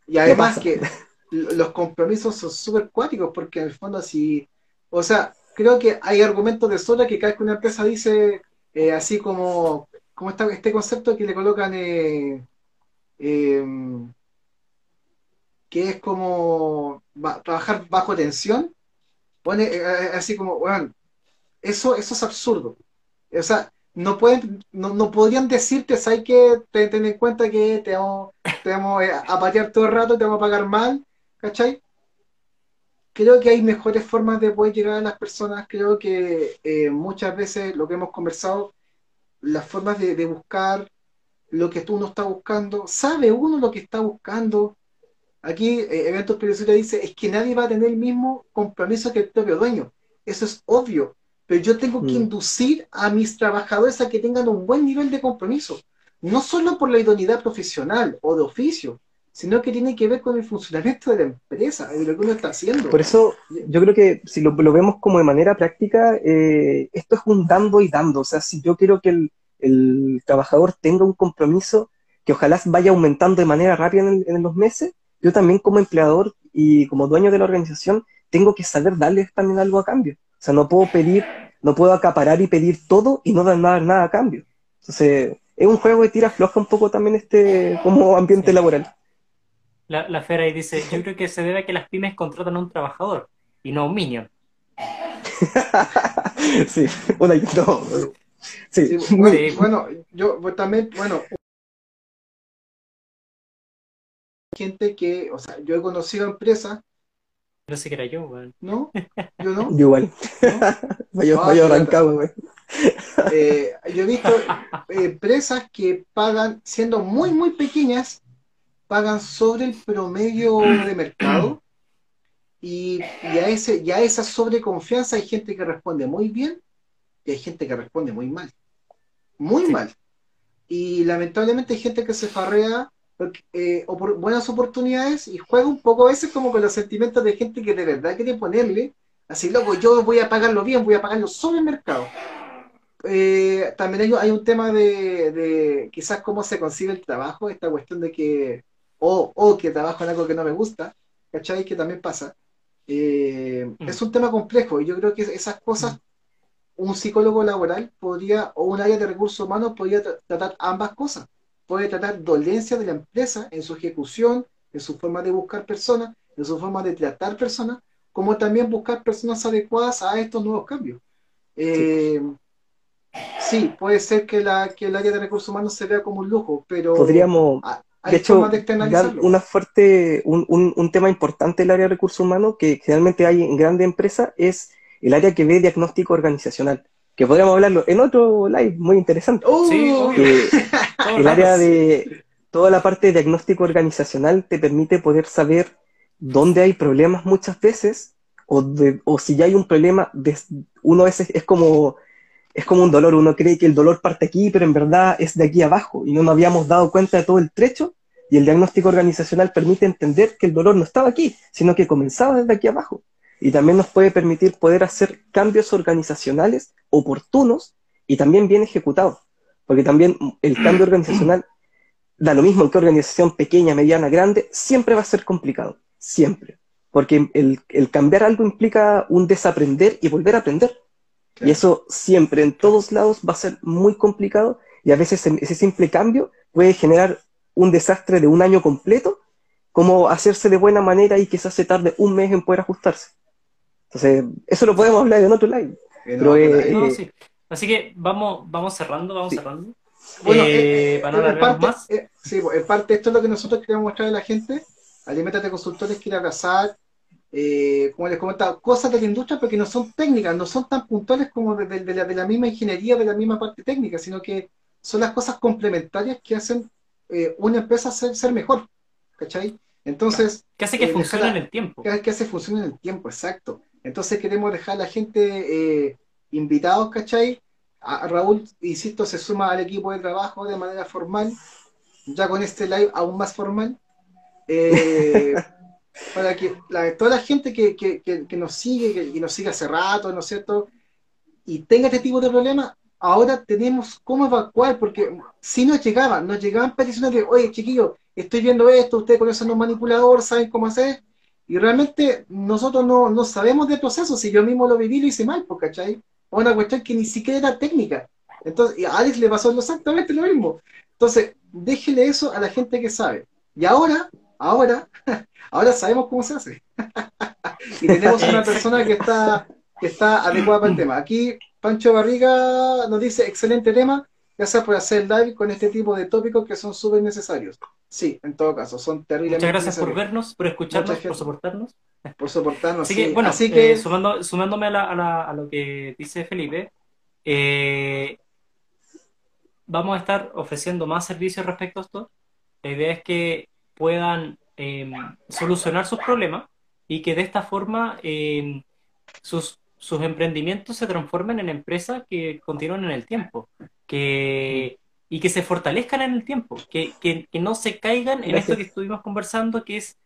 Y además que [laughs] los compromisos son súper cuáticos, porque en el fondo así, o sea, creo que hay argumentos de sobra que cada vez que una empresa dice eh, así como, como está este concepto que le colocan eh, Em, que es como trabajar bajo tensión, pone eh, eh, así como, bueno, eso, eso es absurdo. O sea, no pueden, no, podrían decirte, hay que tener en cuenta que te vamos, eh, a patear todo el rato, te vamos a pagar mal, ¿cachai? Creo que hay mejores formas de poder llegar a las personas. Creo que muchas veces lo que hemos conversado, las formas de buscar lo que tú no estás buscando, sabe uno lo que está buscando. Aquí eh, Eventos Periodistas dice, es que nadie va a tener el mismo compromiso que el propio dueño. Eso es obvio, pero yo tengo que mm. inducir a mis trabajadores a que tengan un buen nivel de compromiso, no solo por la idoneidad profesional o de oficio, sino que tiene que ver con el funcionamiento de la empresa, de lo que uno está haciendo. Por eso yo creo que si lo, vemos como de manera práctica, eh, esto es un dando y dando. O sea, si yo quiero que el, el trabajador tenga un compromiso que ojalá vaya aumentando de manera rápida en, los meses, yo también como empleador y como dueño de la organización tengo que saber darles también algo a cambio. O sea, no puedo pedir, no puedo acaparar y pedir todo y no dar nada, nada a cambio. Entonces, es un juego de tira floja un poco también este como ambiente laboral. La, la Fera ahí dice, yo creo que se debe a que las pymes contratan a un trabajador y no a un minion. [laughs] sí, una, no, Sí, bueno, yo pues, también, bueno, gente que, o sea, yo he conocido empresas. No sé que era yo, ¿No? Yo no. [laughs] Yo igual. vaya, vaya arrancado, güey. [laughs] Eh, yo he visto empresas que pagan, siendo muy, muy pequeñas, pagan sobre el promedio de mercado. Y, y, a ese, y a esa sobreconfianza hay gente que responde muy bien y hay gente que responde muy mal. Muy mal. Y lamentablemente hay gente que se farrea eh, por buenas oportunidades y juega un poco a veces como con los sentimientos de gente que de verdad quiere ponerle, así, loco, yo voy a pagarlo bien, voy a pagarlo sobre el mercado. Eh, también hay, un tema de, quizás cómo se consigue el trabajo, esta cuestión de que, o, que trabajo en algo que no me gusta, ¿cachai? Que también pasa. Eh, mm. Es un tema complejo y yo creo que esas cosas un psicólogo laboral podría, o un área de recursos humanos podría tratar ambas cosas. Puede tratar dolencia de la empresa en su ejecución, en su forma de buscar personas, en su forma de tratar personas, como también buscar personas adecuadas a estos nuevos cambios. Eh, sí. puede ser que, la, que el área de recursos humanos se vea como un lujo, pero podríamos, de hecho, una fuerte, un, un, un, tema importante del área de recursos humanos que generalmente hay en grandes empresas es el área que ve diagnóstico organizacional, que podríamos hablarlo en otro live muy interesante. sí, [laughs] el área de toda la parte de diagnóstico organizacional te permite poder saber dónde hay problemas muchas veces, o, o si ya hay un problema, uno a veces es como es como un dolor, uno cree que el dolor parte aquí, pero en verdad es de aquí abajo y no nos habíamos dado cuenta de todo el trecho y el diagnóstico organizacional permite entender que el dolor no estaba aquí, sino que comenzaba desde aquí abajo. Y también nos puede permitir poder hacer cambios organizacionales oportunos y también bien ejecutados. Porque también el cambio organizacional, [clears throat] da lo mismo en qué organización pequeña, mediana, grande, siempre va a ser complicado. Siempre. Porque el, el cambiar algo implica un desaprender y volver a aprender. Y eso siempre, en todos lados, va a ser muy complicado y a veces ese simple cambio puede generar un desastre de un año completo, como hacerse de buena manera y quizás se tarde un mes en poder ajustarse. Entonces, eso lo podemos hablar en otro live. Pero, eh, Así que vamos, vamos cerrando, vamos cerrando. Bueno, eh, eh, para parte, más. sí, pues, en parte esto es lo que nosotros queremos mostrar a la gente. Alimentate Consultores quiere abrazar, como les comentaba, cosas de la industria, porque no son técnicas, no son tan puntuales como de, de, la, de, la, misma ingeniería, de la misma parte técnica, sino que son las cosas complementarias que hacen eh, una empresa ser, ser mejor, ¿cachai? Entonces... ¿Qué hace que eh, funcione en el tiempo? ¿Qué hace que funcione en el tiempo? Exacto. Entonces queremos dejar a la gente eh, invitados, ¿cachai? A, Raúl, insisto, se suma al equipo de trabajo de manera formal, ya con este live aún más formal, [laughs] para que toda la gente que, que, que, nos sigue, que, nos sigue hace rato, ¿no es cierto? Y tenga este tipo de problemas, ahora tenemos cómo evacuar, porque si nos llegaban, nos llegaban peticiones de, oye, chiquillos, estoy viendo esto, ustedes conocen un manipulador, saben cómo hacer, y realmente nosotros no, no sabemos del proceso, si yo mismo lo viví, lo hice mal, pues, ¿cachai? Una cuestión que ni siquiera era técnica. Entonces, a Alex le pasó exactamente lo mismo. Entonces, déjele eso a la gente que sabe. Y ahora, ahora, [laughs] ahora sabemos cómo se hace. [laughs] y tenemos una persona que está, que está adecuada para el tema. Aquí Pancho Barriga nos dice, excelente tema, gracias por hacer live con este tipo de tópicos que son súper necesarios. Sí, en todo caso, son terribles. Muchas gracias por vernos, por escucharnos, por soportarnos. Por soportarnos, Así que, bueno, Así que... Eh, sumándome a, lo que dice Felipe, eh, vamos a estar ofreciendo más servicios respecto a esto. La idea es que puedan em, solucionar sus problemas y que de esta forma em, sus sus emprendimientos se transformen en empresas que continúen en el tiempo que, y que se fortalezcan en el tiempo, que, que, no se caigan en esto que estuvimos conversando, que es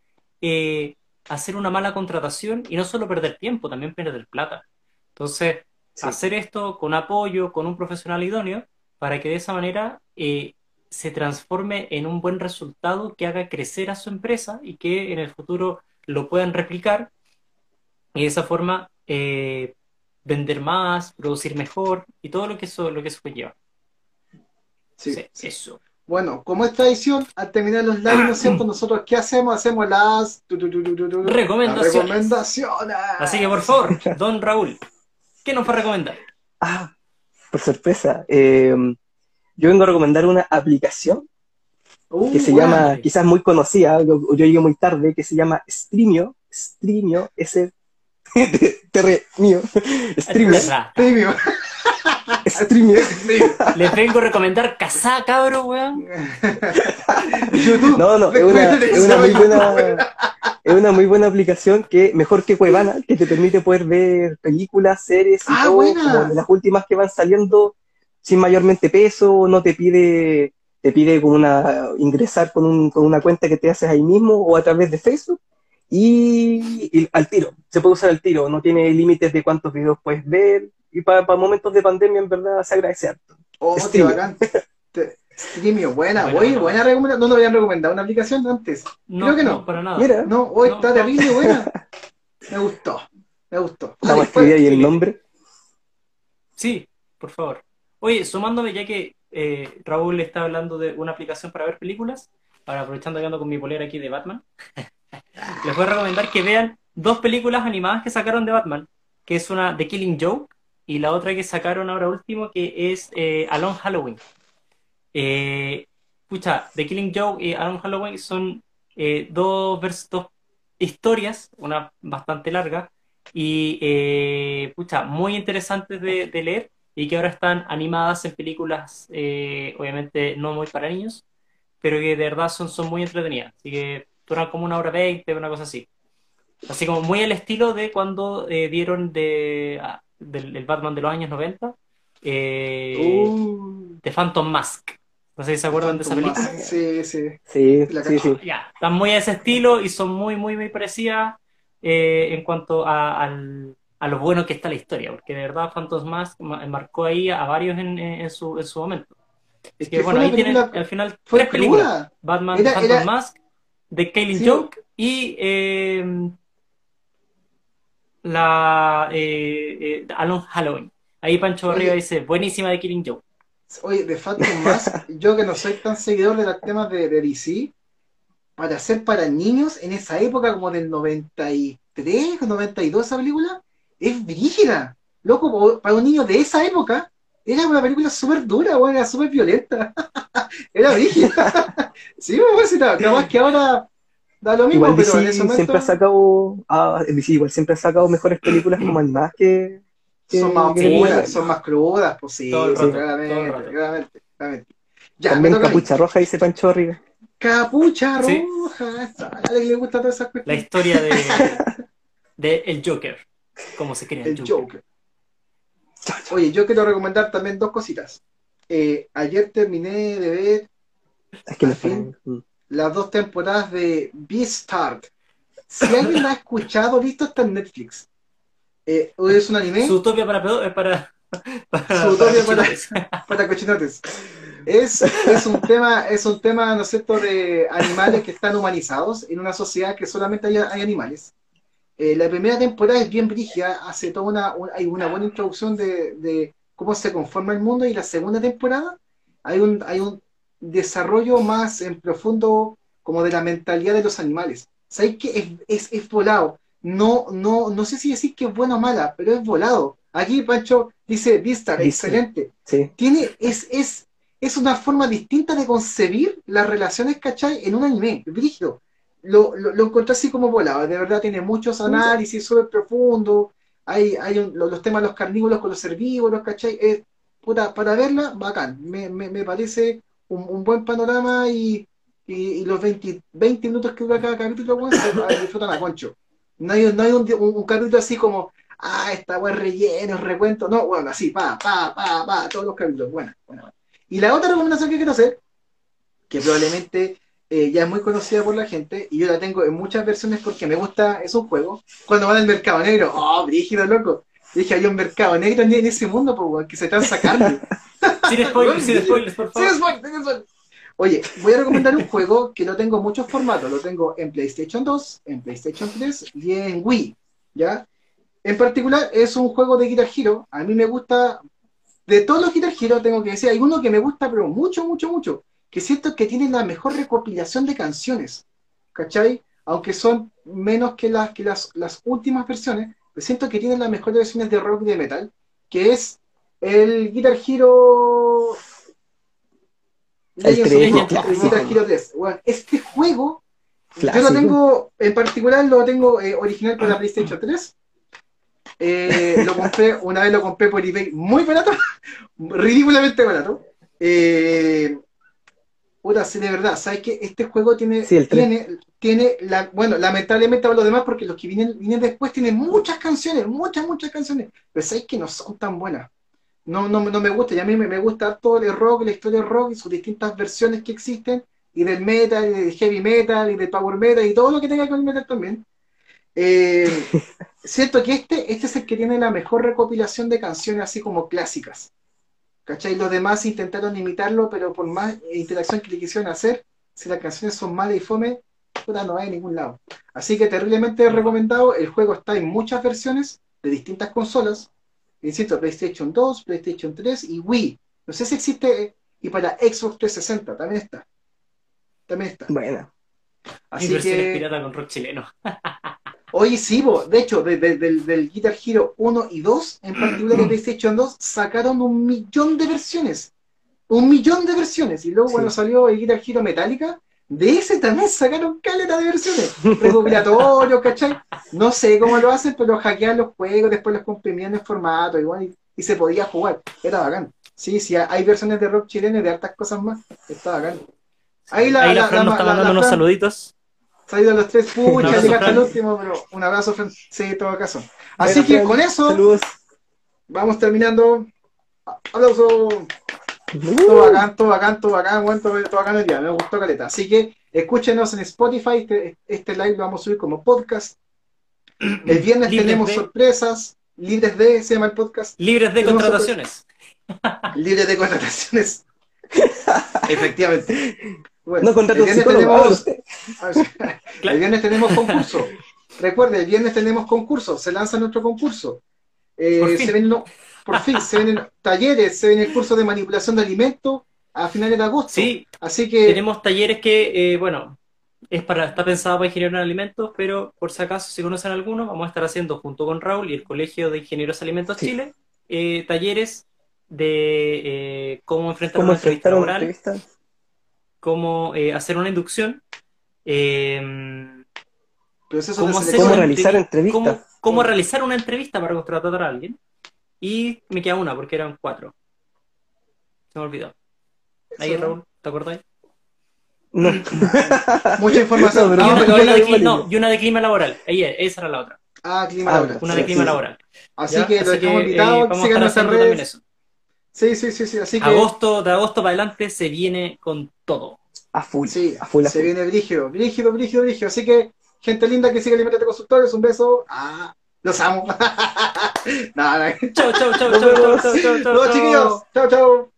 eh, hacer una mala contratación y no solo perder tiempo, también perder plata. Entonces, hacer esto con apoyo, con un profesional idóneo, para que de esa manera eh, se transforme en un buen resultado que haga crecer a su empresa y que en el futuro lo puedan replicar y de esa forma eh, vender más, producir mejor y todo lo que eso, lo que eso conlleva. Sí, Eso. Bueno, como es tradición, al terminar los lives, ¿no es cierto? [clears throat] Nosotros, ¿qué hacemos? Hacemos las, recomendaciones. Así que, por favor, don Raúl, ¿qué nos va a recomendar? Ah, por sorpresa. Em, yo vengo a recomendar una aplicación uh, que se llama, quizás muy conocida, yo, yo llegué muy tarde, que se llama Streamio, Streamio, ese Terre [laughs] mío. Streamer. Streamer. [laughs] Streamer. Les vengo a recomendar Casá, cabro, weón. No, no, es una, es una, muy buena. Es una muy buena aplicación que, mejor que Cuevana, que te permite poder ver películas, series y ah, todo, como las últimas que van saliendo sin mayormente peso, no te pide, te pide como una, ingresar con, un, con una cuenta que te haces ahí mismo o a través de Facebook y, al tiro, se puede usar al tiro, no tiene límites de cuántos videos puedes ver, y para, momentos de pandemia en verdad se agradece harto. Oh, qué bacán. Streamio, buena, buena, buena recomendación. No nos habían recomendado una aplicación antes. No, Creo que no. no para nada. Mira, no, hoy está terrible, buena. [laughs] Me gustó, me gustó. ¿Estamos a escribir ahí el nombre? Sí, por favor. Oye, sumándome, ya que eh, Raúl está hablando de una aplicación para ver películas, para aprovechando que ando con mi polera aquí de Batman. [laughs] les voy a recomendar que vean dos películas animadas que sacaron de Batman, que es una The Killing Joke y la otra que sacaron ahora último, que es eh, Alone Halloween. Eh, pucha, The Killing Joke y Alone Halloween son eh, dos, dos historias, una bastante larga, y eh, pucha, muy interesantes de, de, leer y que ahora están animadas en películas, obviamente no muy para niños, pero que de verdad son, son muy entretenidas. Así que duran como una hora veinte, una cosa así. Así como muy al estilo de cuando eh, dieron de, del, Batman de los años 90, eh, Uh, The Phantom Mask. No sé si se acuerdan de esa película. Sí, sí. Sí, La sí, sí. Ya, están muy a ese estilo y son muy, muy, muy parecidas eh, en cuanto a, al- a lo bueno que está la historia, porque de verdad Phantom Mask ma- marcó ahí a varios en, en- su, en su momento. Es Que que bueno, ahí una tienen película. al final Fue tres películas. Batman, Era- Phantom era- Mask, The Killing Sí. Joke y eh, la eh, eh, Halloween. Ahí Pancho. Barriga dice, buenísima The Killing Joke. Oye, de Phantom Mask, yo que no soy tan seguidor de los temas de, de DC, para ser para niños en esa época, como del 93 o 92, esa película, es brígida. Loco, para un niño de esa época, era una película súper dura, bueno, era súper violenta. [laughs] era brígida. [laughs] sí, sí, nada más que ahora da lo mismo, Igual pero DC en ese momento siempre ha sacado, ah, DC igual siempre ha sacado mejores películas como animadas que, que- son más que Sí, buenas. son más crudas, pues sí, Todo el sí, rato, claramente, todo el rato. claramente, claramente. Ya, También a. Capucha Roja dice Pancho Barriga. Capucha Sí. roja, sale que le gusta todas esas La historia de, [laughs] de El Joker. Cómo se crea el, El Joker. Joker. Oye, yo quiero recomendar también dos cositas. Eh, ayer terminé de ver Es que Al fin. Las dos temporadas de Beastars. Si alguien la ha escuchado, visto, está en Netflix. Eh, es un anime Zootopia para, pedo- para, [laughs] para, Zootopia para- cochinotes. [laughs] para cochinotes. Es, es un tema, es un tema, ¿no es cierto?, de animales que están humanizados en una sociedad que solamente hay, hay animales. Eh, la primera temporada es bien brígida, hace toda una, un- hay una buena introducción de, de cómo se conforma el mundo y la segunda temporada hay un, hay un desarrollo más en profundo como de la mentalidad de los animales. ¿Sabéis que es, es, es volado? No, no, no sé si decir que es buena o mala, pero es volado. Aquí Pancho dice, Vista, Dice. excelente Sí, tiene, es, es, es una forma distinta de concebir las relaciones, ¿cachai? En un anime, brígido. Lo, lo, lo encontré así como volado, de verdad tiene muchos análisis súper profundos, hay, hay un- los, los temas de los carnívoros con los herbívoros, ¿cachai? Es, puta, para verla, bacán, me, me, me parece un, buen panorama y, y, los 20, 20 minutos que dura cada capítulo, weón, se disfrutan a concho. No hay, no hay un, un, capítulo así como, ah, esta weá es relleno, recuento, no, bueno, así, pa, pa, pa, pa, todos los capítulos, buena, buena, buena. Y la otra recomendación que quiero hacer, que probablemente eh, ya es muy conocida por la gente, y yo la tengo en muchas versiones porque me gusta, es un juego, cuando van al mercado negro, oh, brígido, loco. Dije, hay un mercado negro en ese mundo, pues, que se están [laughs] sacando. Sin spoilers, sin spoilers, por favor. spoiler, sí, spoiler. Oye, voy a recomendar un juego que lo tengo en muchos formatos. Lo tengo en PlayStation 2, en PlayStation 3 y en Wii. ¿Ya? En particular, es un juego de Guitar Hero. A mí me gusta. De todos los Guitar Hero, tengo que decir, hay uno que me gusta, pero mucho, mucho, mucho. Que siento que tiene la mejor recopilación de canciones. ¿Cachai? Aunque son menos que las, que las, las últimas versiones, siento que tiene las mejores versiones de rock y de metal. Que es el Guitar Hero. El Legends 3, of el Rock, clásico. Guitar Hero 3. Bueno, este juego, yo lo tengo, en particular lo tengo eh, original para PlayStation 3. Eh, lo compré, una vez lo compré por eBay muy barato, [laughs] ridículamente barato. Eh, puta, sí, de verdad, ¿sabes qué? Este juego tiene, Sí, tiene, tiene la, bueno, lamentablemente hablo de más porque los que vienen, vienen después tienen muchas canciones, muchas, muchas canciones, pero ¿sabes que no son tan buenas? No, no, no me gusta, y a mí me, me gusta todo el rock, la historia del rock y sus distintas versiones que existen, y del metal, y del heavy metal, y del power metal, y todo lo que tenga con el metal también. Eh, [laughs] siento que este, este es el que tiene la mejor recopilación de canciones así como clásicas. ¿Cachai? Los demás intentaron imitarlo, pero por más interacción que le quisieron hacer, si las canciones son malas y fome, puta, no hay en ningún lado. Así que terriblemente recomendado. El juego está en muchas versiones de distintas consolas. Insisto, PlayStation 2, PlayStation 3 y Wii. No sé si existe y para Xbox 360 también está. También está. Bueno, Así versiones que, pirata con rock chileno. [laughs] oye, sí, bo, de hecho, de- de- del, del Guitar Hero 1 y 2, en particular de PlayStation 2, sacaron un millón de versiones. Un millón de versiones. Y luego Sí. cuando salió el Guitar Hero Metallica, de ese también sacaron caleta de versiones. Recopilatorios, ¿cachai? No sé cómo lo hacen, pero hackean los juegos, después los comprimían en formato igual, y, y se podía jugar. Era bacán. Sí, sí, hay versiones de rock chileno y de hartas cosas más. Está bacán. Ahí la, Ahí la, la- Fran la- nos está mandando unos saluditos. Salido los tres, pucha, llegaste al último, pero un abrazo, Fran. Sí, en todo caso. Así Bueno, que Fran, con eso saludos. vamos terminando. Aplauso. Todo bacán, todo bacán, todo bacán, bueno, todo, todo bacán el día, me gustó caleta. Así que escúchenos en Spotify, este, este live lo vamos a subir como podcast. [clears throat] El viernes Libres tenemos de- sorpresas, libres de, se llama el podcast, Libres de Tenemos contrataciones. [laughs] [laughs] libres de contrataciones. [laughs] Efectivamente. Bueno, No contrato el viernes tenemos, el viernes tenemos concurso. Recuerde, el viernes tenemos concurso, se lanza nuestro concurso. Eh, Por fin. se ven, no, por fin, se ven talleres, se ven el curso de manipulación de alimentos a finales de agosto. Sí, Así que tenemos talleres que, eh, bueno, es para, está pensado para ingenieros en alimentos, pero por si acaso, si conocen alguno, vamos a estar haciendo junto con Raúl y el Colegio de Ingenieros Alimentos Sí. Chile, eh, talleres de eh, cómo enfrentar ¿Cómo una entrevista laboral, entrevista? cómo eh, hacer una inducción, eh, proceso ¿Cómo de hacer selección. ¿Cómo una realizar entrevi- cómo, entrevistas? cómo realizar una entrevista para contratar a alguien. Y me queda una, porque eran cuatro. Se me olvidó. Ahí, Raúl, ¿te acordás? No. [laughs] Mucha información. [laughs] No, pero y, Ah, una, de, no, y una de clima laboral. Ahí, esa era la otra. Ah, clima Ah, laboral. Una Sí, de clima sí. laboral. Así ¿ya? que lo Así que, invitados, eh, vamos a sigan estar nuestras también redes. eso. Sí, sí, sí, sí. Así que Agosto, de agosto para adelante se viene con todo. A full. sí, a full, a se viene brígido, brígido, brígido, brígido. Así que, gente linda que sigue Alimentate Consultores, un beso. Ah, los amo. [laughs] Nada, nada. Chau, chau, chau, chau, chau, chau, chau, chau, chau. chiquillos. Chao, chao.